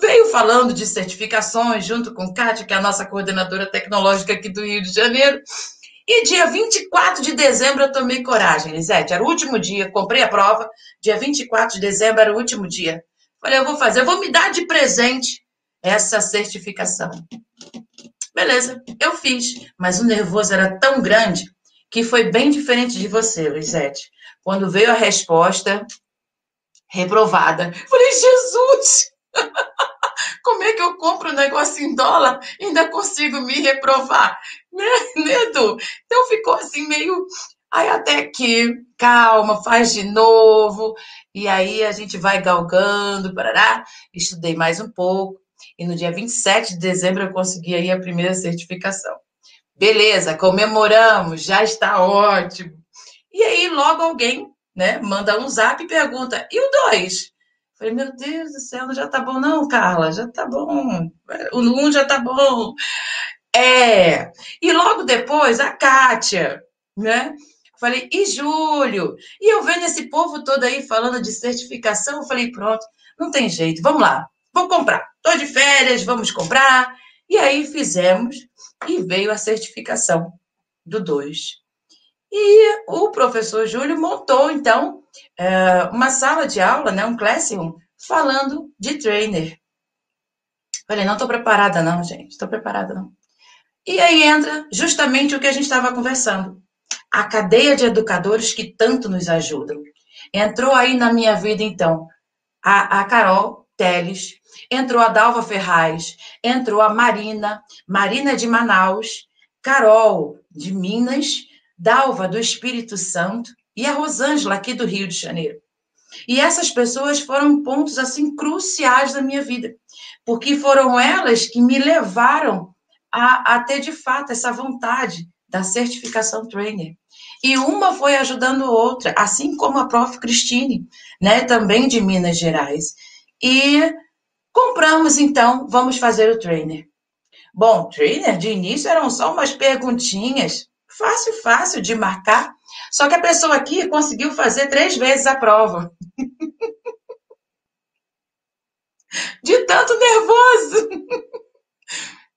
veio falando de certificações junto com Kátia, que é a nossa coordenadora tecnológica aqui do Rio de Janeiro. E dia 24 de dezembro eu tomei coragem, Lisete. Era o último dia, comprei a prova. Dia 24 de dezembro era o último dia. Falei, eu vou fazer, eu vou me dar de presente essa certificação. Beleza, eu fiz, mas o nervoso era tão grande que foi bem diferente de você, Lisete. Quando veio a resposta, reprovada. Falei, Jesus! (laughs) Como é que eu compro um negócio em dólar e ainda consigo me reprovar? Né, né, Edu? Então ficou assim meio. Aí até que, calma, faz de novo. E aí a gente vai galgando, parará. Estudei mais um pouco. E no dia 27 de dezembro eu consegui aí a primeira certificação. Beleza, comemoramos, já está ótimo. E aí logo alguém né? Manda um zap e pergunta, e o dois? Falei, meu Deus do céu, não já tá bom, não, Carla, já tá bom. O um já tá bom. É. E logo depois, a Kátia, né? Falei, e Júlio? E eu vendo esse povo todo aí falando de certificação, falei, pronto, não tem jeito, vamos lá, vou comprar. Tô de férias, vamos comprar. E aí fizemos e veio a certificação do 2. E o professor Júlio montou, então, é, uma sala de aula, né, um classroom, falando de trainer. Falei, não estou preparada não, gente, estou preparada não. E aí entra justamente o que a gente estava conversando. A cadeia de educadores que tanto nos ajudam. Entrou aí na minha vida, então, a, a Carol Teles, entrou a Dalva Ferraz, entrou a Marina, Marina de Manaus, Carol de Minas Dalva do Espírito Santo e a Rosângela aqui do Rio de Janeiro. E essas pessoas foram pontos assim cruciais da minha vida, porque foram elas que me levaram a, a ter de fato essa vontade da certificação trainer. E uma foi ajudando outra, assim como a prof. Cristine, né, também de Minas Gerais. E compramos então, vamos fazer o trainer. Bom, trainer de início eram só umas perguntinhas Fácil, fácil de marcar. Só que a pessoa aqui conseguiu fazer três vezes a prova. (laughs) de tanto nervoso.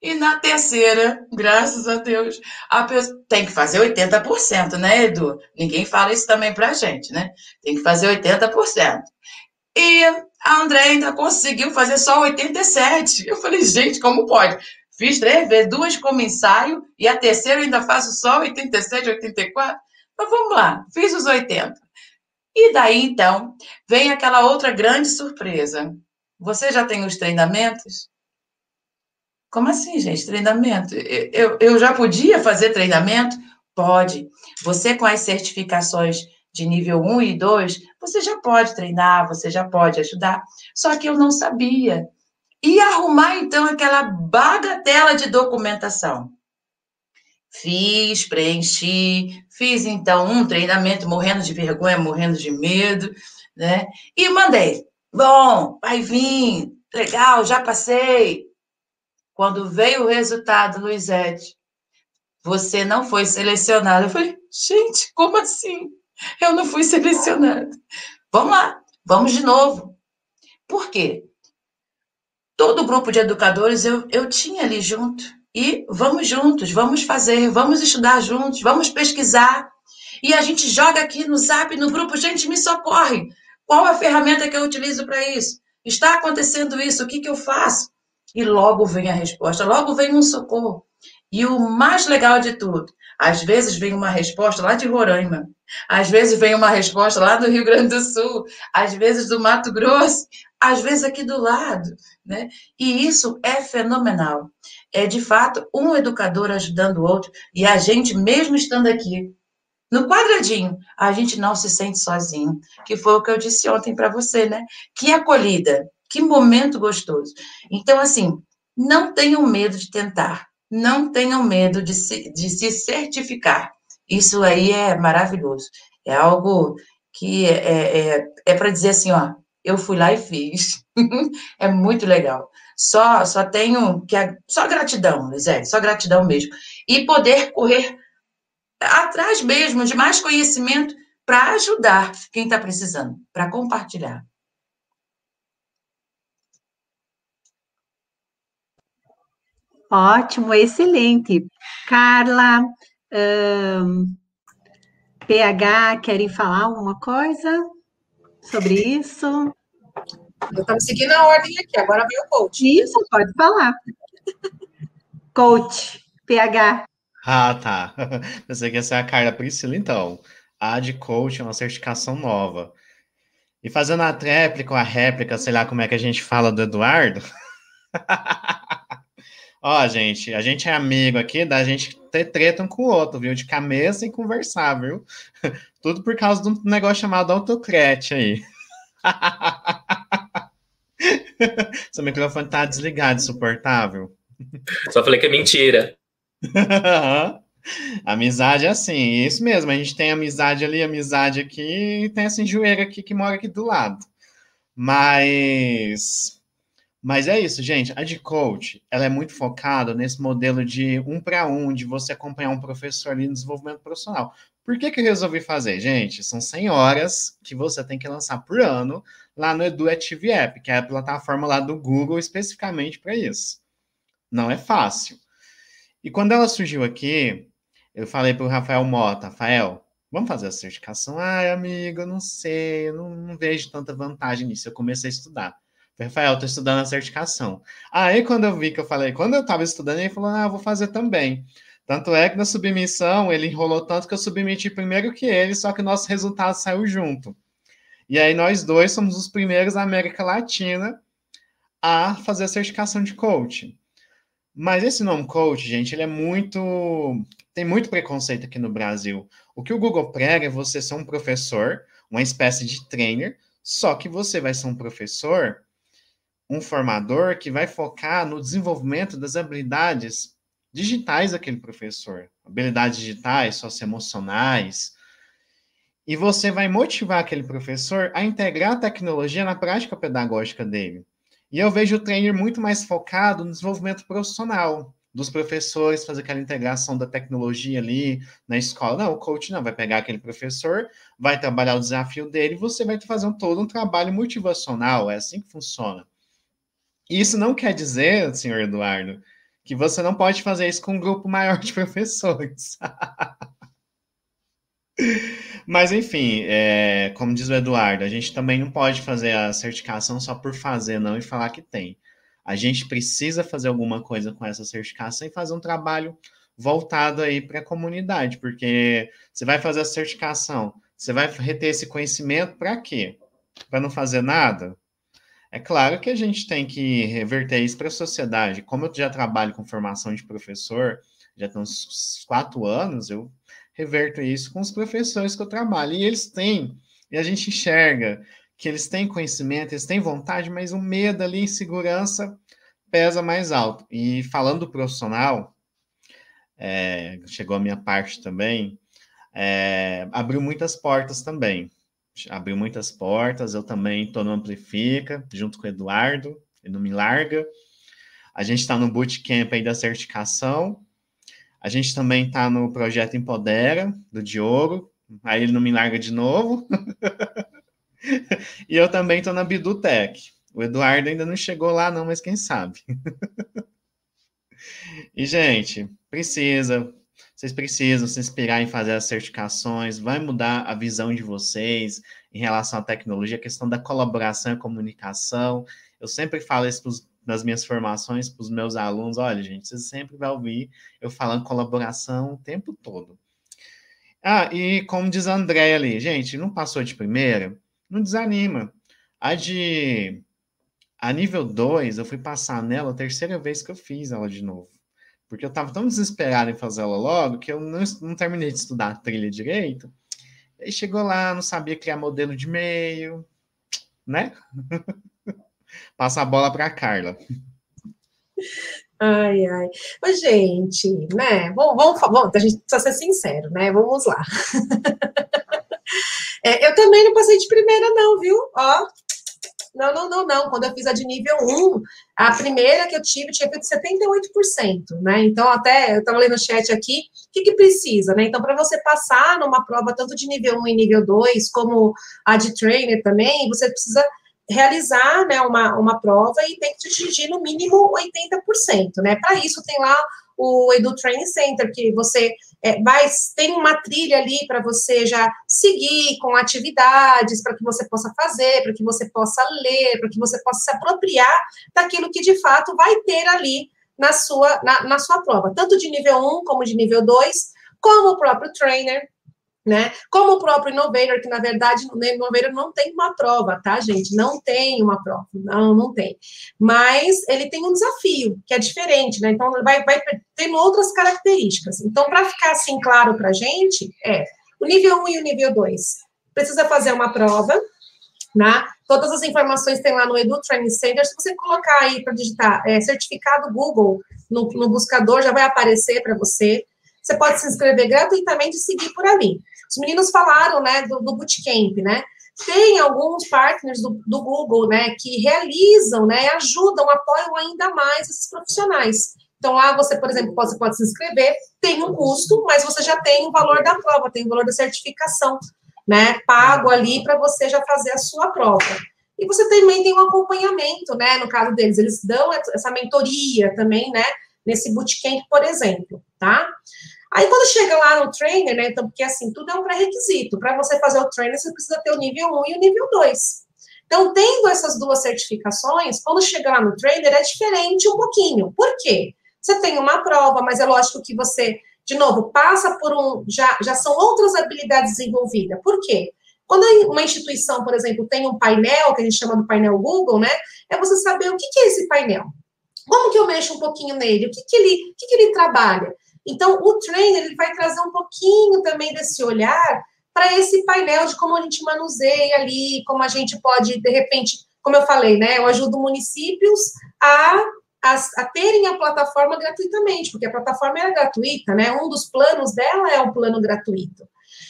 E na terceira, graças a Deus, a pessoa tem que fazer 80%, né, Edu? Ninguém fala isso também pra gente, né? Tem que fazer 80%. E a André ainda conseguiu fazer só 87%. Eu falei, gente, como pode? Fiz três vezes, duas como ensaio, e a terceira ainda faço só 87, 84. Mas vamos lá, fiz os 80. E daí, então, vem aquela outra grande surpresa. Você já tem os treinamentos? Como assim, gente? Treinamento? Eu, eu já podia fazer treinamento? Pode. Você, com as certificações de nível 1 e 2, você já pode treinar, você já pode ajudar. Só que eu não sabia. E arrumar, então, aquela bagatela de documentação. Fiz, preenchi, fiz, então, um treinamento morrendo de vergonha, morrendo de medo, né? E mandei. Bom, vai vir, legal, já passei. Quando veio o resultado, Luizete, você não foi selecionado. Eu falei, gente, como assim? Eu não fui selecionado. Vamos lá, vamos de novo. Por quê? Todo o grupo de educadores eu, eu tinha ali junto. E vamos juntos, vamos fazer, vamos estudar juntos, vamos pesquisar. E a gente joga aqui no zap, no grupo, gente, me socorre. Qual a ferramenta que eu utilizo para isso? Está acontecendo isso, o que, que eu faço? E logo vem a resposta, logo vem um socorro. E o mais legal de tudo, às vezes vem uma resposta lá de Roraima, às vezes vem uma resposta lá do Rio Grande do Sul, às vezes do Mato Grosso, às vezes aqui do lado, né? E isso é fenomenal. É de fato um educador ajudando o outro e a gente mesmo estando aqui no quadradinho, a gente não se sente sozinho, que foi o que eu disse ontem para você, né? Que acolhida, que momento gostoso. Então assim, não tenham medo de tentar, não tenham medo de se, de se certificar. Isso aí é maravilhoso. É algo que é, é, é para dizer assim, ó, eu fui lá e fiz. (laughs) é muito legal. Só só tenho que só gratidão, Lisete, só gratidão mesmo. E poder correr atrás mesmo de mais conhecimento para ajudar quem está precisando, para compartilhar. Ótimo, excelente. Carla, PH, querem falar alguma coisa sobre isso? Eu estava seguindo a ordem aqui, agora vem o coach. Isso, pode falar. coach, PH. Ah, tá. (laughs) Pensei que essa é a Carla Priscila, então. A de coach é uma certificação nova. E fazendo a réplica ou a réplica, sei lá como é que a gente fala do Eduardo. (laughs) Ó, gente, a gente é amigo aqui da gente ter treta um com o outro, viu? De cabeça sem conversar, viu? (laughs) Tudo por causa de um negócio chamado autocrete aí. (laughs) Seu microfone tá desligado, insuportável. Só falei que é mentira. (laughs) amizade é assim, isso mesmo. A gente tem amizade ali, amizade aqui, e tem essa enjoeira aqui que mora aqui do lado. Mas mas é isso, gente. A de coach, ela é muito focada nesse modelo de um para um, de você acompanhar um professor ali no desenvolvimento profissional. Por que, que eu resolvi fazer? Gente, são 100 horas que você tem que lançar por ano lá no EduActive App, que é a plataforma lá do Google especificamente para isso. Não é fácil. E quando ela surgiu aqui, eu falei para o Rafael Mota, Rafael, vamos fazer a certificação? Ai, amigo, eu não sei, eu não, não vejo tanta vantagem nisso. Eu comecei a estudar. Rafael, tô estudando a certificação. Aí, quando eu vi que eu falei, quando eu estava estudando, ele falou, ah, vou fazer também. Tanto é que na submissão, ele enrolou tanto que eu submeti primeiro que ele, só que o nosso resultado saiu junto. E aí, nós dois somos os primeiros da América Latina a fazer a certificação de coach. Mas esse nome coach, gente, ele é muito. Tem muito preconceito aqui no Brasil. O que o Google prega é você ser um professor, uma espécie de trainer, só que você vai ser um professor um formador que vai focar no desenvolvimento das habilidades digitais daquele professor, habilidades digitais, socioemocionais, e você vai motivar aquele professor a integrar a tecnologia na prática pedagógica dele. E eu vejo o trainer muito mais focado no desenvolvimento profissional dos professores, fazer aquela integração da tecnologia ali na escola. Não, o coach não, vai pegar aquele professor, vai trabalhar o desafio dele, e você vai fazer um, todo um trabalho motivacional, é assim que funciona. Isso não quer dizer, senhor Eduardo, que você não pode fazer isso com um grupo maior de (laughs) professores. Mas, enfim, é, como diz o Eduardo, a gente também não pode fazer a certificação só por fazer, não, e falar que tem. A gente precisa fazer alguma coisa com essa certificação e fazer um trabalho voltado aí para a comunidade, porque você vai fazer a certificação, você vai reter esse conhecimento para quê? Para não fazer nada? É claro que a gente tem que reverter isso para a sociedade. Como eu já trabalho com formação de professor, já tem uns quatro anos, eu reverto isso com os professores que eu trabalho. E eles têm, e a gente enxerga que eles têm conhecimento, eles têm vontade, mas o medo ali, insegurança, pesa mais alto. E falando do profissional, é, chegou a minha parte também, é, abriu muitas portas também abriu muitas portas. Eu também estou no Amplifica, junto com o Eduardo, ele não me larga. A gente está no bootcamp aí da certificação. A gente também está no projeto Empodera, do Diogo. Aí ele não me larga de novo. (laughs) e eu também estou na Bidutec. O Eduardo ainda não chegou lá, não, mas quem sabe. (laughs) e, gente, precisa vocês precisam se inspirar em fazer as certificações, vai mudar a visão de vocês em relação à tecnologia, a questão da colaboração e comunicação. Eu sempre falo isso pros, nas minhas formações para os meus alunos: olha, gente, vocês sempre vão ouvir eu falando colaboração o tempo todo. Ah, e como diz a André ali, gente, não passou de primeira? Não desanima. A de. A nível 2, eu fui passar nela a terceira vez que eu fiz ela de novo porque eu estava tão desesperado em fazer ela logo que eu não, não terminei de estudar a trilha direito. E chegou lá, não sabia criar modelo de e-mail, né? (laughs) Passa a bola para a Carla. Ai, ai. Mas, gente, né? Vamos, vamos, vamos, a gente precisa ser sincero, né? Vamos lá. (laughs) é, eu também não passei de primeira, não, viu? Ó, não, não, não, não. Quando eu fiz a de nível 1, a primeira que eu tive tinha feito 78%, né? Então, até eu estava lendo no chat aqui, o que, que precisa, né? Então, para você passar numa prova tanto de nível 1 e nível 2, como a de trainer também, você precisa realizar né, uma, uma prova e tem que atingir no mínimo 80%, né? Para isso tem lá o Edu Training Center, que você é, vai, tem uma trilha ali para você já seguir com atividades, para que você possa fazer, para que você possa ler, para que você possa se apropriar daquilo que de fato vai ter ali na sua, na, na sua prova, tanto de nível 1 como de nível 2, como o próprio trainer, né? Como o próprio Innovator, que na verdade no Innovator não tem uma prova, tá, gente? Não tem uma prova, não, não tem. Mas ele tem um desafio, que é diferente, né? Então, vai, vai ter outras características. Então, para ficar assim claro para a gente, é o nível 1 e o nível 2. Precisa fazer uma prova, né? Todas as informações tem lá no Edu Training Center. Se você colocar aí para digitar é, certificado Google no, no buscador, já vai aparecer para você. Você pode se inscrever gratuitamente e seguir por ali. Os meninos falaram, né, do, do bootcamp, né? Tem alguns partners do, do Google, né, que realizam, né, ajudam, apoiam ainda mais esses profissionais. Então, lá você, por exemplo, pode, pode se inscrever, tem um custo, mas você já tem o valor da prova, tem o valor da certificação, né, pago ali para você já fazer a sua prova. E você também tem um acompanhamento, né, no caso deles, eles dão essa mentoria também, né, nesse bootcamp, por exemplo, tá? Aí quando chega lá no trainer, né? Então, porque assim, tudo é um pré-requisito. Para você fazer o trainer, você precisa ter o nível 1 e o nível 2. Então, tendo essas duas certificações, quando chega lá no trainer, é diferente um pouquinho. Por quê? Você tem uma prova, mas é lógico que você, de novo, passa por um. Já, já são outras habilidades desenvolvidas. Por quê? Quando uma instituição, por exemplo, tem um painel, que a gente chama do painel Google, né? É você saber o que é esse painel. Como que eu mexo um pouquinho nele? O que, que, ele, o que, que ele trabalha? Então, o trainer ele vai trazer um pouquinho também desse olhar para esse painel de como a gente manuseia ali, como a gente pode, de repente, como eu falei, né? Eu ajudo municípios a, a, a terem a plataforma gratuitamente, porque a plataforma é gratuita, né? Um dos planos dela é o plano gratuito.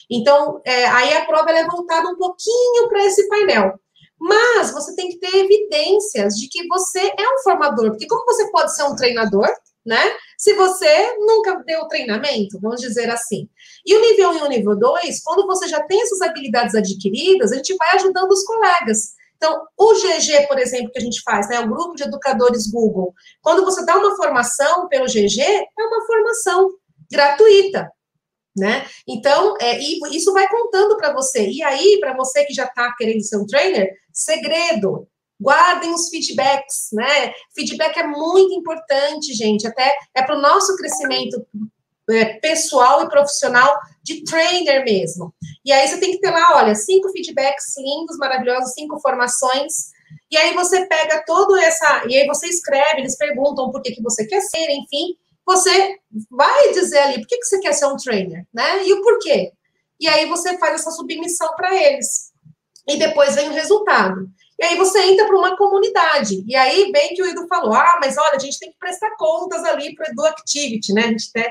Então, é, aí a prova é voltada um pouquinho para esse painel. Mas você tem que ter evidências de que você é um formador, porque como você pode ser um treinador, né? Se você nunca deu treinamento, vamos dizer assim. E o nível 1 e o nível 2, quando você já tem essas habilidades adquiridas, a gente vai ajudando os colegas. Então, o GG, por exemplo, que a gente faz, né, o grupo de educadores Google, quando você dá uma formação pelo GG, é uma formação gratuita, né? Então, é, isso vai contando para você. E aí, para você que já está querendo ser um trainer, segredo, guardem os feedbacks, né? Feedback é muito importante, gente, até é para o nosso crescimento é, pessoal e profissional de trainer mesmo. E aí você tem que ter lá, olha, cinco feedbacks lindos, maravilhosos, cinco formações. E aí você pega toda essa, e aí você escreve, eles perguntam por que, que você quer ser, enfim, você vai dizer ali por que, que você quer ser um trainer, né? E o porquê. E aí você faz essa submissão para eles. E depois vem o resultado. E aí você entra para uma comunidade. E aí, bem que o Edu falou, ah, mas olha, a gente tem que prestar contas ali para o Edu Activity, né? A gente tem...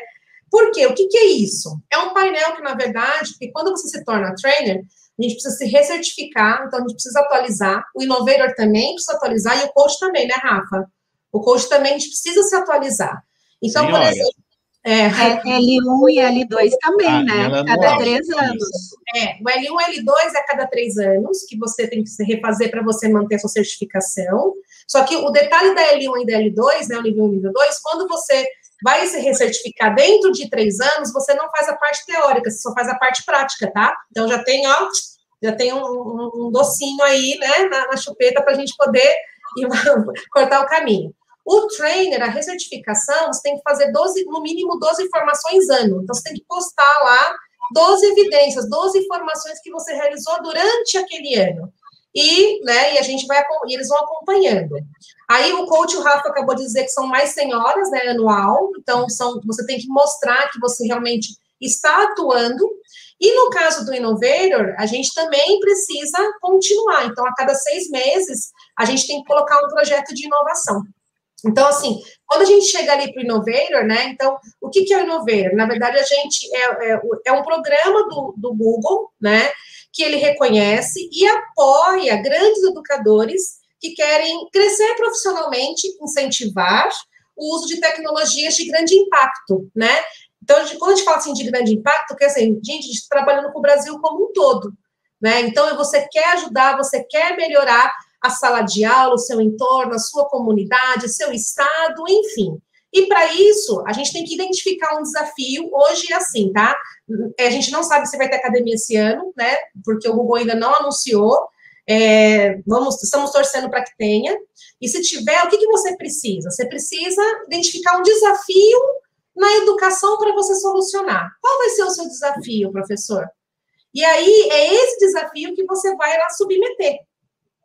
Por quê? O que, que é isso? É um painel que, na verdade, porque quando você se torna trainer, a gente precisa se recertificar, então a gente precisa atualizar. O Innovator também precisa atualizar, e o coach também, né, Rafa? O coach também a gente precisa se atualizar. Então, Senhora. por exemplo, é. é L1 e L2 também, ah, né? Cada três anos. É, o L1 e L2 é a cada três anos que você tem que se refazer para você manter a sua certificação. Só que o detalhe da L1 e da L2, né, o nível 1 e nível 2, quando você vai se recertificar dentro de três anos, você não faz a parte teórica, você só faz a parte prática, tá? Então já tem, ó, já tem um, um, um docinho aí, né, na, na chupeta para a gente poder ir, (laughs) cortar o caminho. O trainer, a recertificação, você tem que fazer 12, no mínimo 12 informações ano. Então, você tem que postar lá 12 evidências, 12 informações que você realizou durante aquele ano. E, né, e a gente vai, e eles vão acompanhando. Aí o coach, o Rafa acabou de dizer que são mais 100 horas, né, anual. Então, são, você tem que mostrar que você realmente está atuando. E no caso do Innovator, a gente também precisa continuar. Então, a cada seis meses, a gente tem que colocar um projeto de inovação. Então, assim, quando a gente chega ali para o Innovator, né? Então, o que, que é o Innovator? Na verdade, a gente é, é, é, um programa do, do Google, né? Que ele reconhece e apoia grandes educadores que querem crescer profissionalmente, incentivar o uso de tecnologias de grande impacto, né? Então, quando a gente fala assim de grande impacto, quer dizer, gente, a gente está trabalhando com o Brasil como um todo, né? Então, você quer ajudar, você quer melhorar a sala de aula, o seu entorno, a sua comunidade, seu estado, enfim. E para isso, a gente tem que identificar um desafio. Hoje é assim, tá? A gente não sabe se vai ter academia esse ano, né? Porque o Google ainda não anunciou. É, vamos, estamos torcendo para que tenha. E se tiver, o que, que você precisa? Você precisa identificar um desafio na educação para você solucionar. Qual vai ser o seu desafio, professor? E aí é esse desafio que você vai lá submeter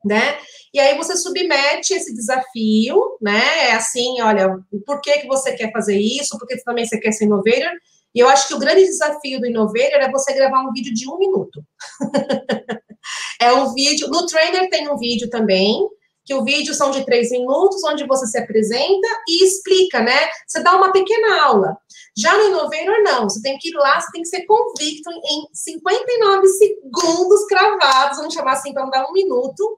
né? E aí você submete esse desafio, né? É assim, olha, por que, que você quer fazer isso? Porque também você quer ser innovator? E eu acho que o grande desafio do innovator é você gravar um vídeo de um minuto. (laughs) é um vídeo. No trainer tem um vídeo também, que o vídeo são de três minutos, onde você se apresenta e explica, né? Você dá uma pequena aula. Já no Innovator, não. Você tem que ir lá, você tem que ser convicto em 59 segundos cravados, vamos chamar assim, para não dar um minuto.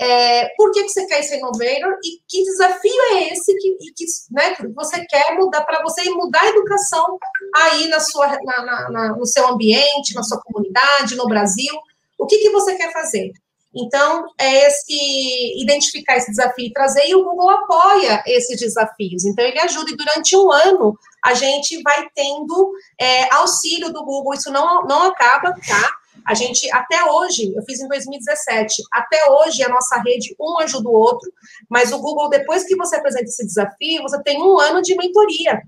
É, por que, que você quer ser Innovator e que desafio é esse que, que, né, que você quer mudar para você mudar a educação aí na sua, na, na, na, no seu ambiente, na sua comunidade, no Brasil? O que, que você quer fazer? Então, é esse identificar esse desafio e trazer, e o Google apoia esses desafios. Então, ele ajuda, e durante um ano a gente vai tendo é, auxílio do Google, isso não, não acaba, tá? A gente, até hoje, eu fiz em 2017, até hoje a nossa rede, um ajuda o outro, mas o Google, depois que você apresenta esse desafio, você tem um ano de mentoria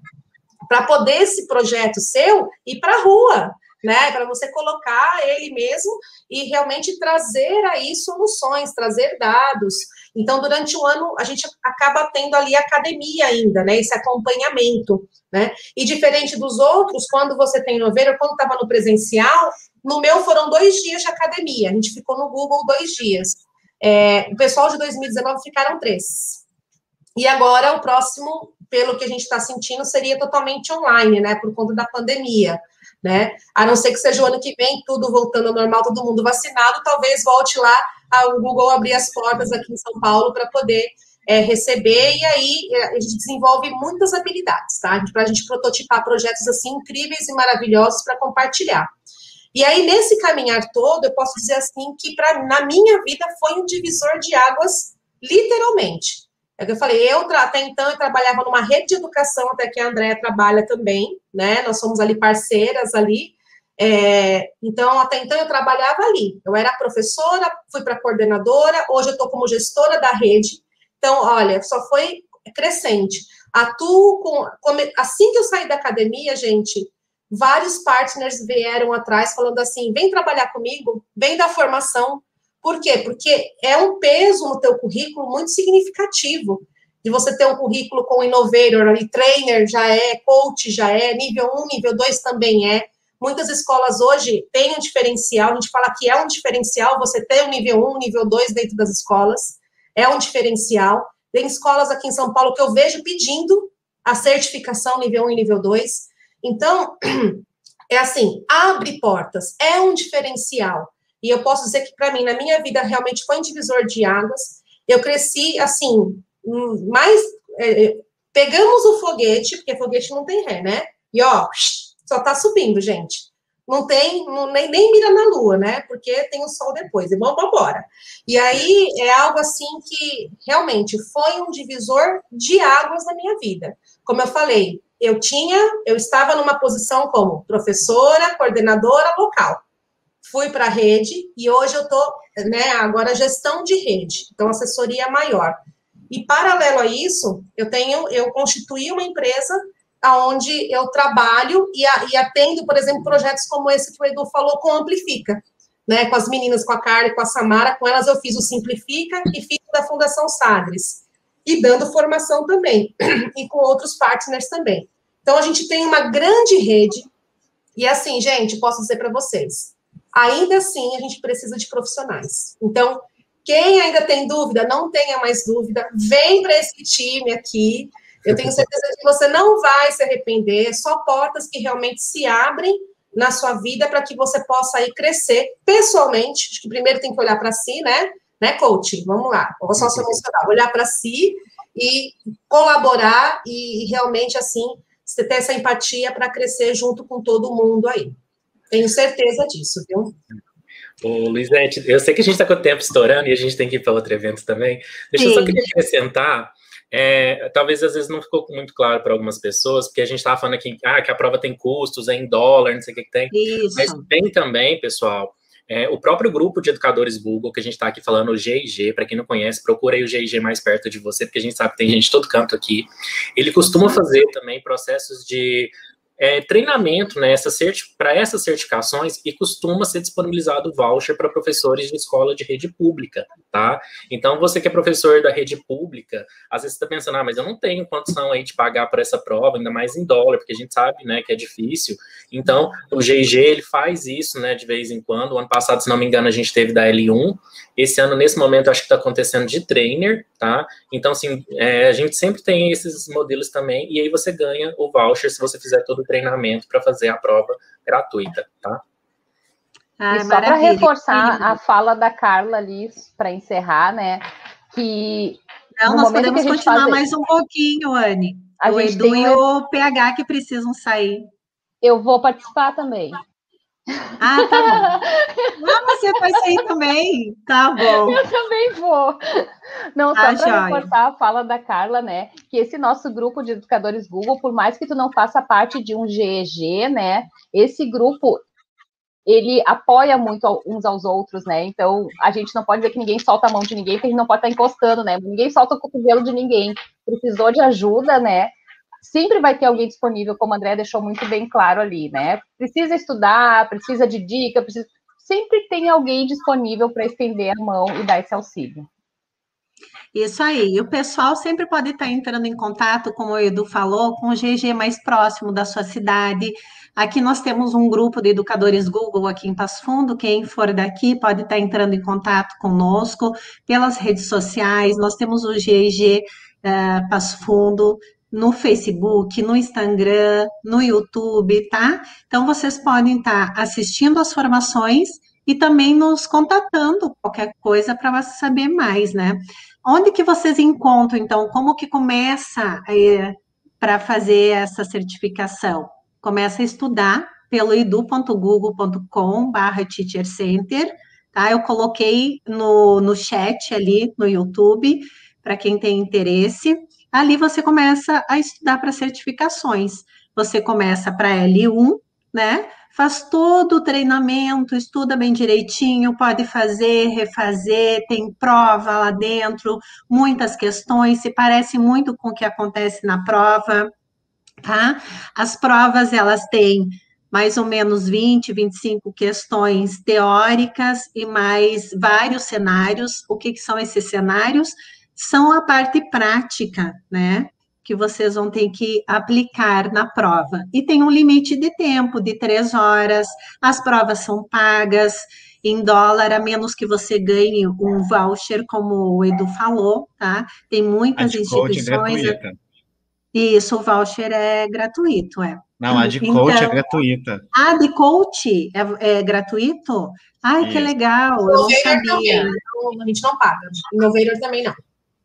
para poder esse projeto seu ir para a rua né? Para você colocar ele mesmo e realmente trazer aí soluções, trazer dados. Então, durante o ano, a gente acaba tendo ali academia ainda, né? Esse acompanhamento, né? E diferente dos outros, quando você tem noveiro, quando estava no presencial, no meu foram dois dias de academia. A gente ficou no Google dois dias. É, o pessoal de 2019 ficaram três. E agora, o próximo, pelo que a gente está sentindo, seria totalmente online, né? Por conta da pandemia né? A não ser que seja o ano que vem, tudo voltando ao normal, todo mundo vacinado, talvez volte lá o Google abrir as portas aqui em São Paulo para poder é, receber, e aí é, a gente desenvolve muitas habilidades, tá? Para a gente prototipar projetos assim incríveis e maravilhosos para compartilhar. E aí, nesse caminhar todo, eu posso dizer assim que pra, na minha vida foi um divisor de águas, literalmente. É o que eu falei, eu até então eu trabalhava numa rede de educação, até que a Andréa trabalha também, né? Nós somos ali parceiras ali. É, então, até então eu trabalhava ali. Eu era professora, fui para coordenadora, hoje eu estou como gestora da rede. Então, olha, só foi crescente. Atuo com. Assim que eu saí da academia, gente, vários partners vieram atrás falando assim: vem trabalhar comigo, vem dar formação, por quê? Porque é um peso no teu currículo muito significativo. De você ter um currículo com innovator ali, trainer já é, coach já é, nível 1, nível 2 também é. Muitas escolas hoje têm um diferencial, a gente fala que é um diferencial você ter o um nível 1, nível 2 dentro das escolas, é um diferencial. Tem escolas aqui em São Paulo que eu vejo pedindo a certificação nível 1 e nível 2. Então, (clears throat) é assim, abre portas, é um diferencial. E eu posso dizer que, para mim, na minha vida, realmente foi um divisor de águas. Eu cresci, assim, mais. É, é, pegamos o foguete, porque foguete não tem ré, né? E, ó, só tá subindo, gente. Não tem, não, nem, nem mira na lua, né? Porque tem o sol depois. E vamos embora. E aí é algo assim que realmente foi um divisor de águas na minha vida. Como eu falei, eu tinha, eu estava numa posição como professora, coordenadora local fui para a rede e hoje eu estou, né, agora gestão de rede, então assessoria maior. E paralelo a isso, eu tenho, eu constituí uma empresa onde eu trabalho e, a, e atendo, por exemplo, projetos como esse que o Edu falou com Amplifica, né, com as meninas, com a Carla com a Samara, com elas eu fiz o Simplifica e fiz da Fundação Sagres, e dando formação também, e com outros partners também. Então, a gente tem uma grande rede, e assim, gente, posso dizer para vocês, ainda assim a gente precisa de profissionais. Então, quem ainda tem dúvida, não tenha mais dúvida, vem para esse time aqui. Eu tenho certeza que você não vai se arrepender, só portas que realmente se abrem na sua vida para que você possa aí crescer pessoalmente. Acho que primeiro tem que olhar para si, né? Né, coach? Vamos lá. Vou só se emocionar. Olhar para si e colaborar e realmente assim você ter essa empatia para crescer junto com todo mundo aí. Tenho certeza disso, viu? Ô, Luizete, eu sei que a gente está com o tempo estourando e a gente tem que ir para outro evento também. Deixa Sim. eu só queria acrescentar é, talvez às vezes não ficou muito claro para algumas pessoas, porque a gente estava falando aqui ah, que a prova tem custos, é em dólar, não sei o que, que tem. Isso. Mas tem também, pessoal, é, o próprio grupo de educadores Google, que a gente está aqui falando, o GIG, para quem não conhece, procura aí o GIG mais perto de você, porque a gente sabe que tem gente de todo canto aqui. Ele costuma fazer também processos de é, treinamento né, para essas certificações e costuma ser disponibilizado voucher para professores de escola de rede pública, tá? Então, você que é professor da rede pública, às vezes está pensando, ah, mas eu não tenho condição aí de pagar por essa prova, ainda mais em dólar, porque a gente sabe, né, que é difícil. Então, o GIG, ele faz isso, né, de vez em quando. O ano passado, se não me engano, a gente teve da L1. Esse ano, nesse momento, acho que está acontecendo de trainer, tá? Então, assim, é, a gente sempre tem esses modelos também, e aí você ganha o voucher se você fizer todo treinamento para fazer a prova gratuita, tá? Ah, e só para reforçar a fala da Carla ali, para encerrar, né? Que. Não, nós podemos continuar faz... mais um pouquinho, Anne. A o Edu e o PH que precisam sair. Eu vou participar também. Ah, tá bom. Ah, você vai sair também? Tá bom. Eu também vou. Não, só ah, para reforçar a fala da Carla, né? Que esse nosso grupo de educadores Google, por mais que tu não faça parte de um GEG, né? Esse grupo, ele apoia muito uns aos outros, né? Então, a gente não pode dizer que ninguém solta a mão de ninguém, porque a gente não pode estar encostando, né? Ninguém solta o cotovelo de ninguém. Precisou de ajuda, né? Sempre vai ter alguém disponível, como a André deixou muito bem claro ali, né? Precisa estudar, precisa de dica, precisa... sempre tem alguém disponível para estender a mão e dar esse auxílio. Isso aí. o pessoal sempre pode estar entrando em contato, como o Edu falou, com o GG mais próximo da sua cidade. Aqui nós temos um grupo de educadores Google aqui em Passo Fundo. Quem for daqui pode estar entrando em contato conosco pelas redes sociais. Nós temos o GG uh, eh, Passo Fundo, no Facebook, no Instagram, no YouTube, tá? Então vocês podem estar assistindo as formações e também nos contatando qualquer coisa para saber mais, né? Onde que vocês encontram, então, como que começa é, para fazer essa certificação? Começa a estudar pelo edu.google.com barra Teacher Center, tá? Eu coloquei no, no chat ali no YouTube, para quem tem interesse. Ali você começa a estudar para certificações. Você começa para L1, né? Faz todo o treinamento, estuda bem direitinho, pode fazer, refazer, tem prova lá dentro, muitas questões, se parece muito com o que acontece na prova, tá? As provas, elas têm mais ou menos 20, 25 questões teóricas e mais vários cenários. O que, que são esses cenários? São a parte prática, né? Que vocês vão ter que aplicar na prova. E tem um limite de tempo, de três horas, as provas são pagas em dólar, a menos que você ganhe um voucher, como o Edu falou, tá? Tem muitas a instituições. É Isso, o voucher é gratuito, é. Não, a de então, coach é gratuita. A de coach é, é gratuito? Ai, Isso. que legal, eu não sabia. Também, a gente não paga. Innovator também não.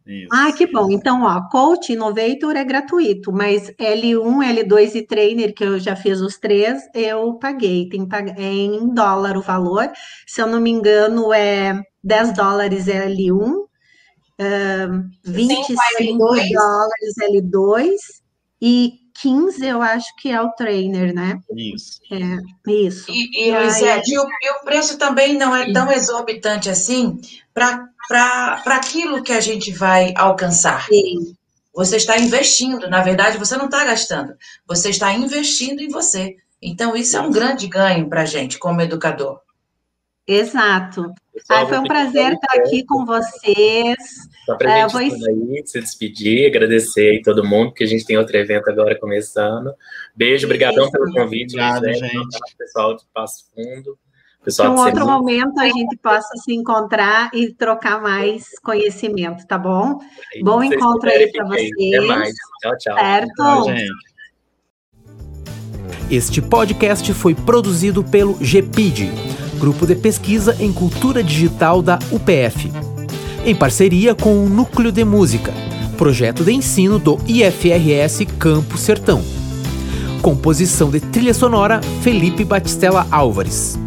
Isso. Ah, que bom. Então, ó, Coach Innovator é gratuito, mas L1, L2 e Trainer, que eu já fiz os três, eu paguei. Tem é em dólar o valor. Se eu não me engano, é 10 dólares L1, uh, 25 L2. dólares L2 e 15 eu acho que é o trainer, né? Isso. É, isso. E, e, e, aí, e, o, e o preço também não é tão exorbitante assim para para aquilo que a gente vai alcançar. Sim. Você está investindo, na verdade, você não está gastando, você está investindo em você. Então, isso é um grande ganho para a gente, como educador. Exato. Ah, foi um prazer estar aqui com vocês. Só para a é, vou... aí, se despedir, agradecer aí todo mundo, porque a gente tem outro evento agora começando. Beijo, obrigadão pelo convite. Obrigado, José, gente. Pessoal de Passo Fundo. Pessoal, um outro momento a gente possa se encontrar e trocar mais conhecimento, tá bom? Aí, Bom encontro aí para vocês. Até mais. Tchau, tchau. Certo? Tchau, gente. Este podcast foi produzido pelo GPID, Grupo de Pesquisa em Cultura Digital da UPF, em parceria com o Núcleo de Música, projeto de ensino do IFRS Campo Sertão. Composição de trilha sonora Felipe Batistella Álvares.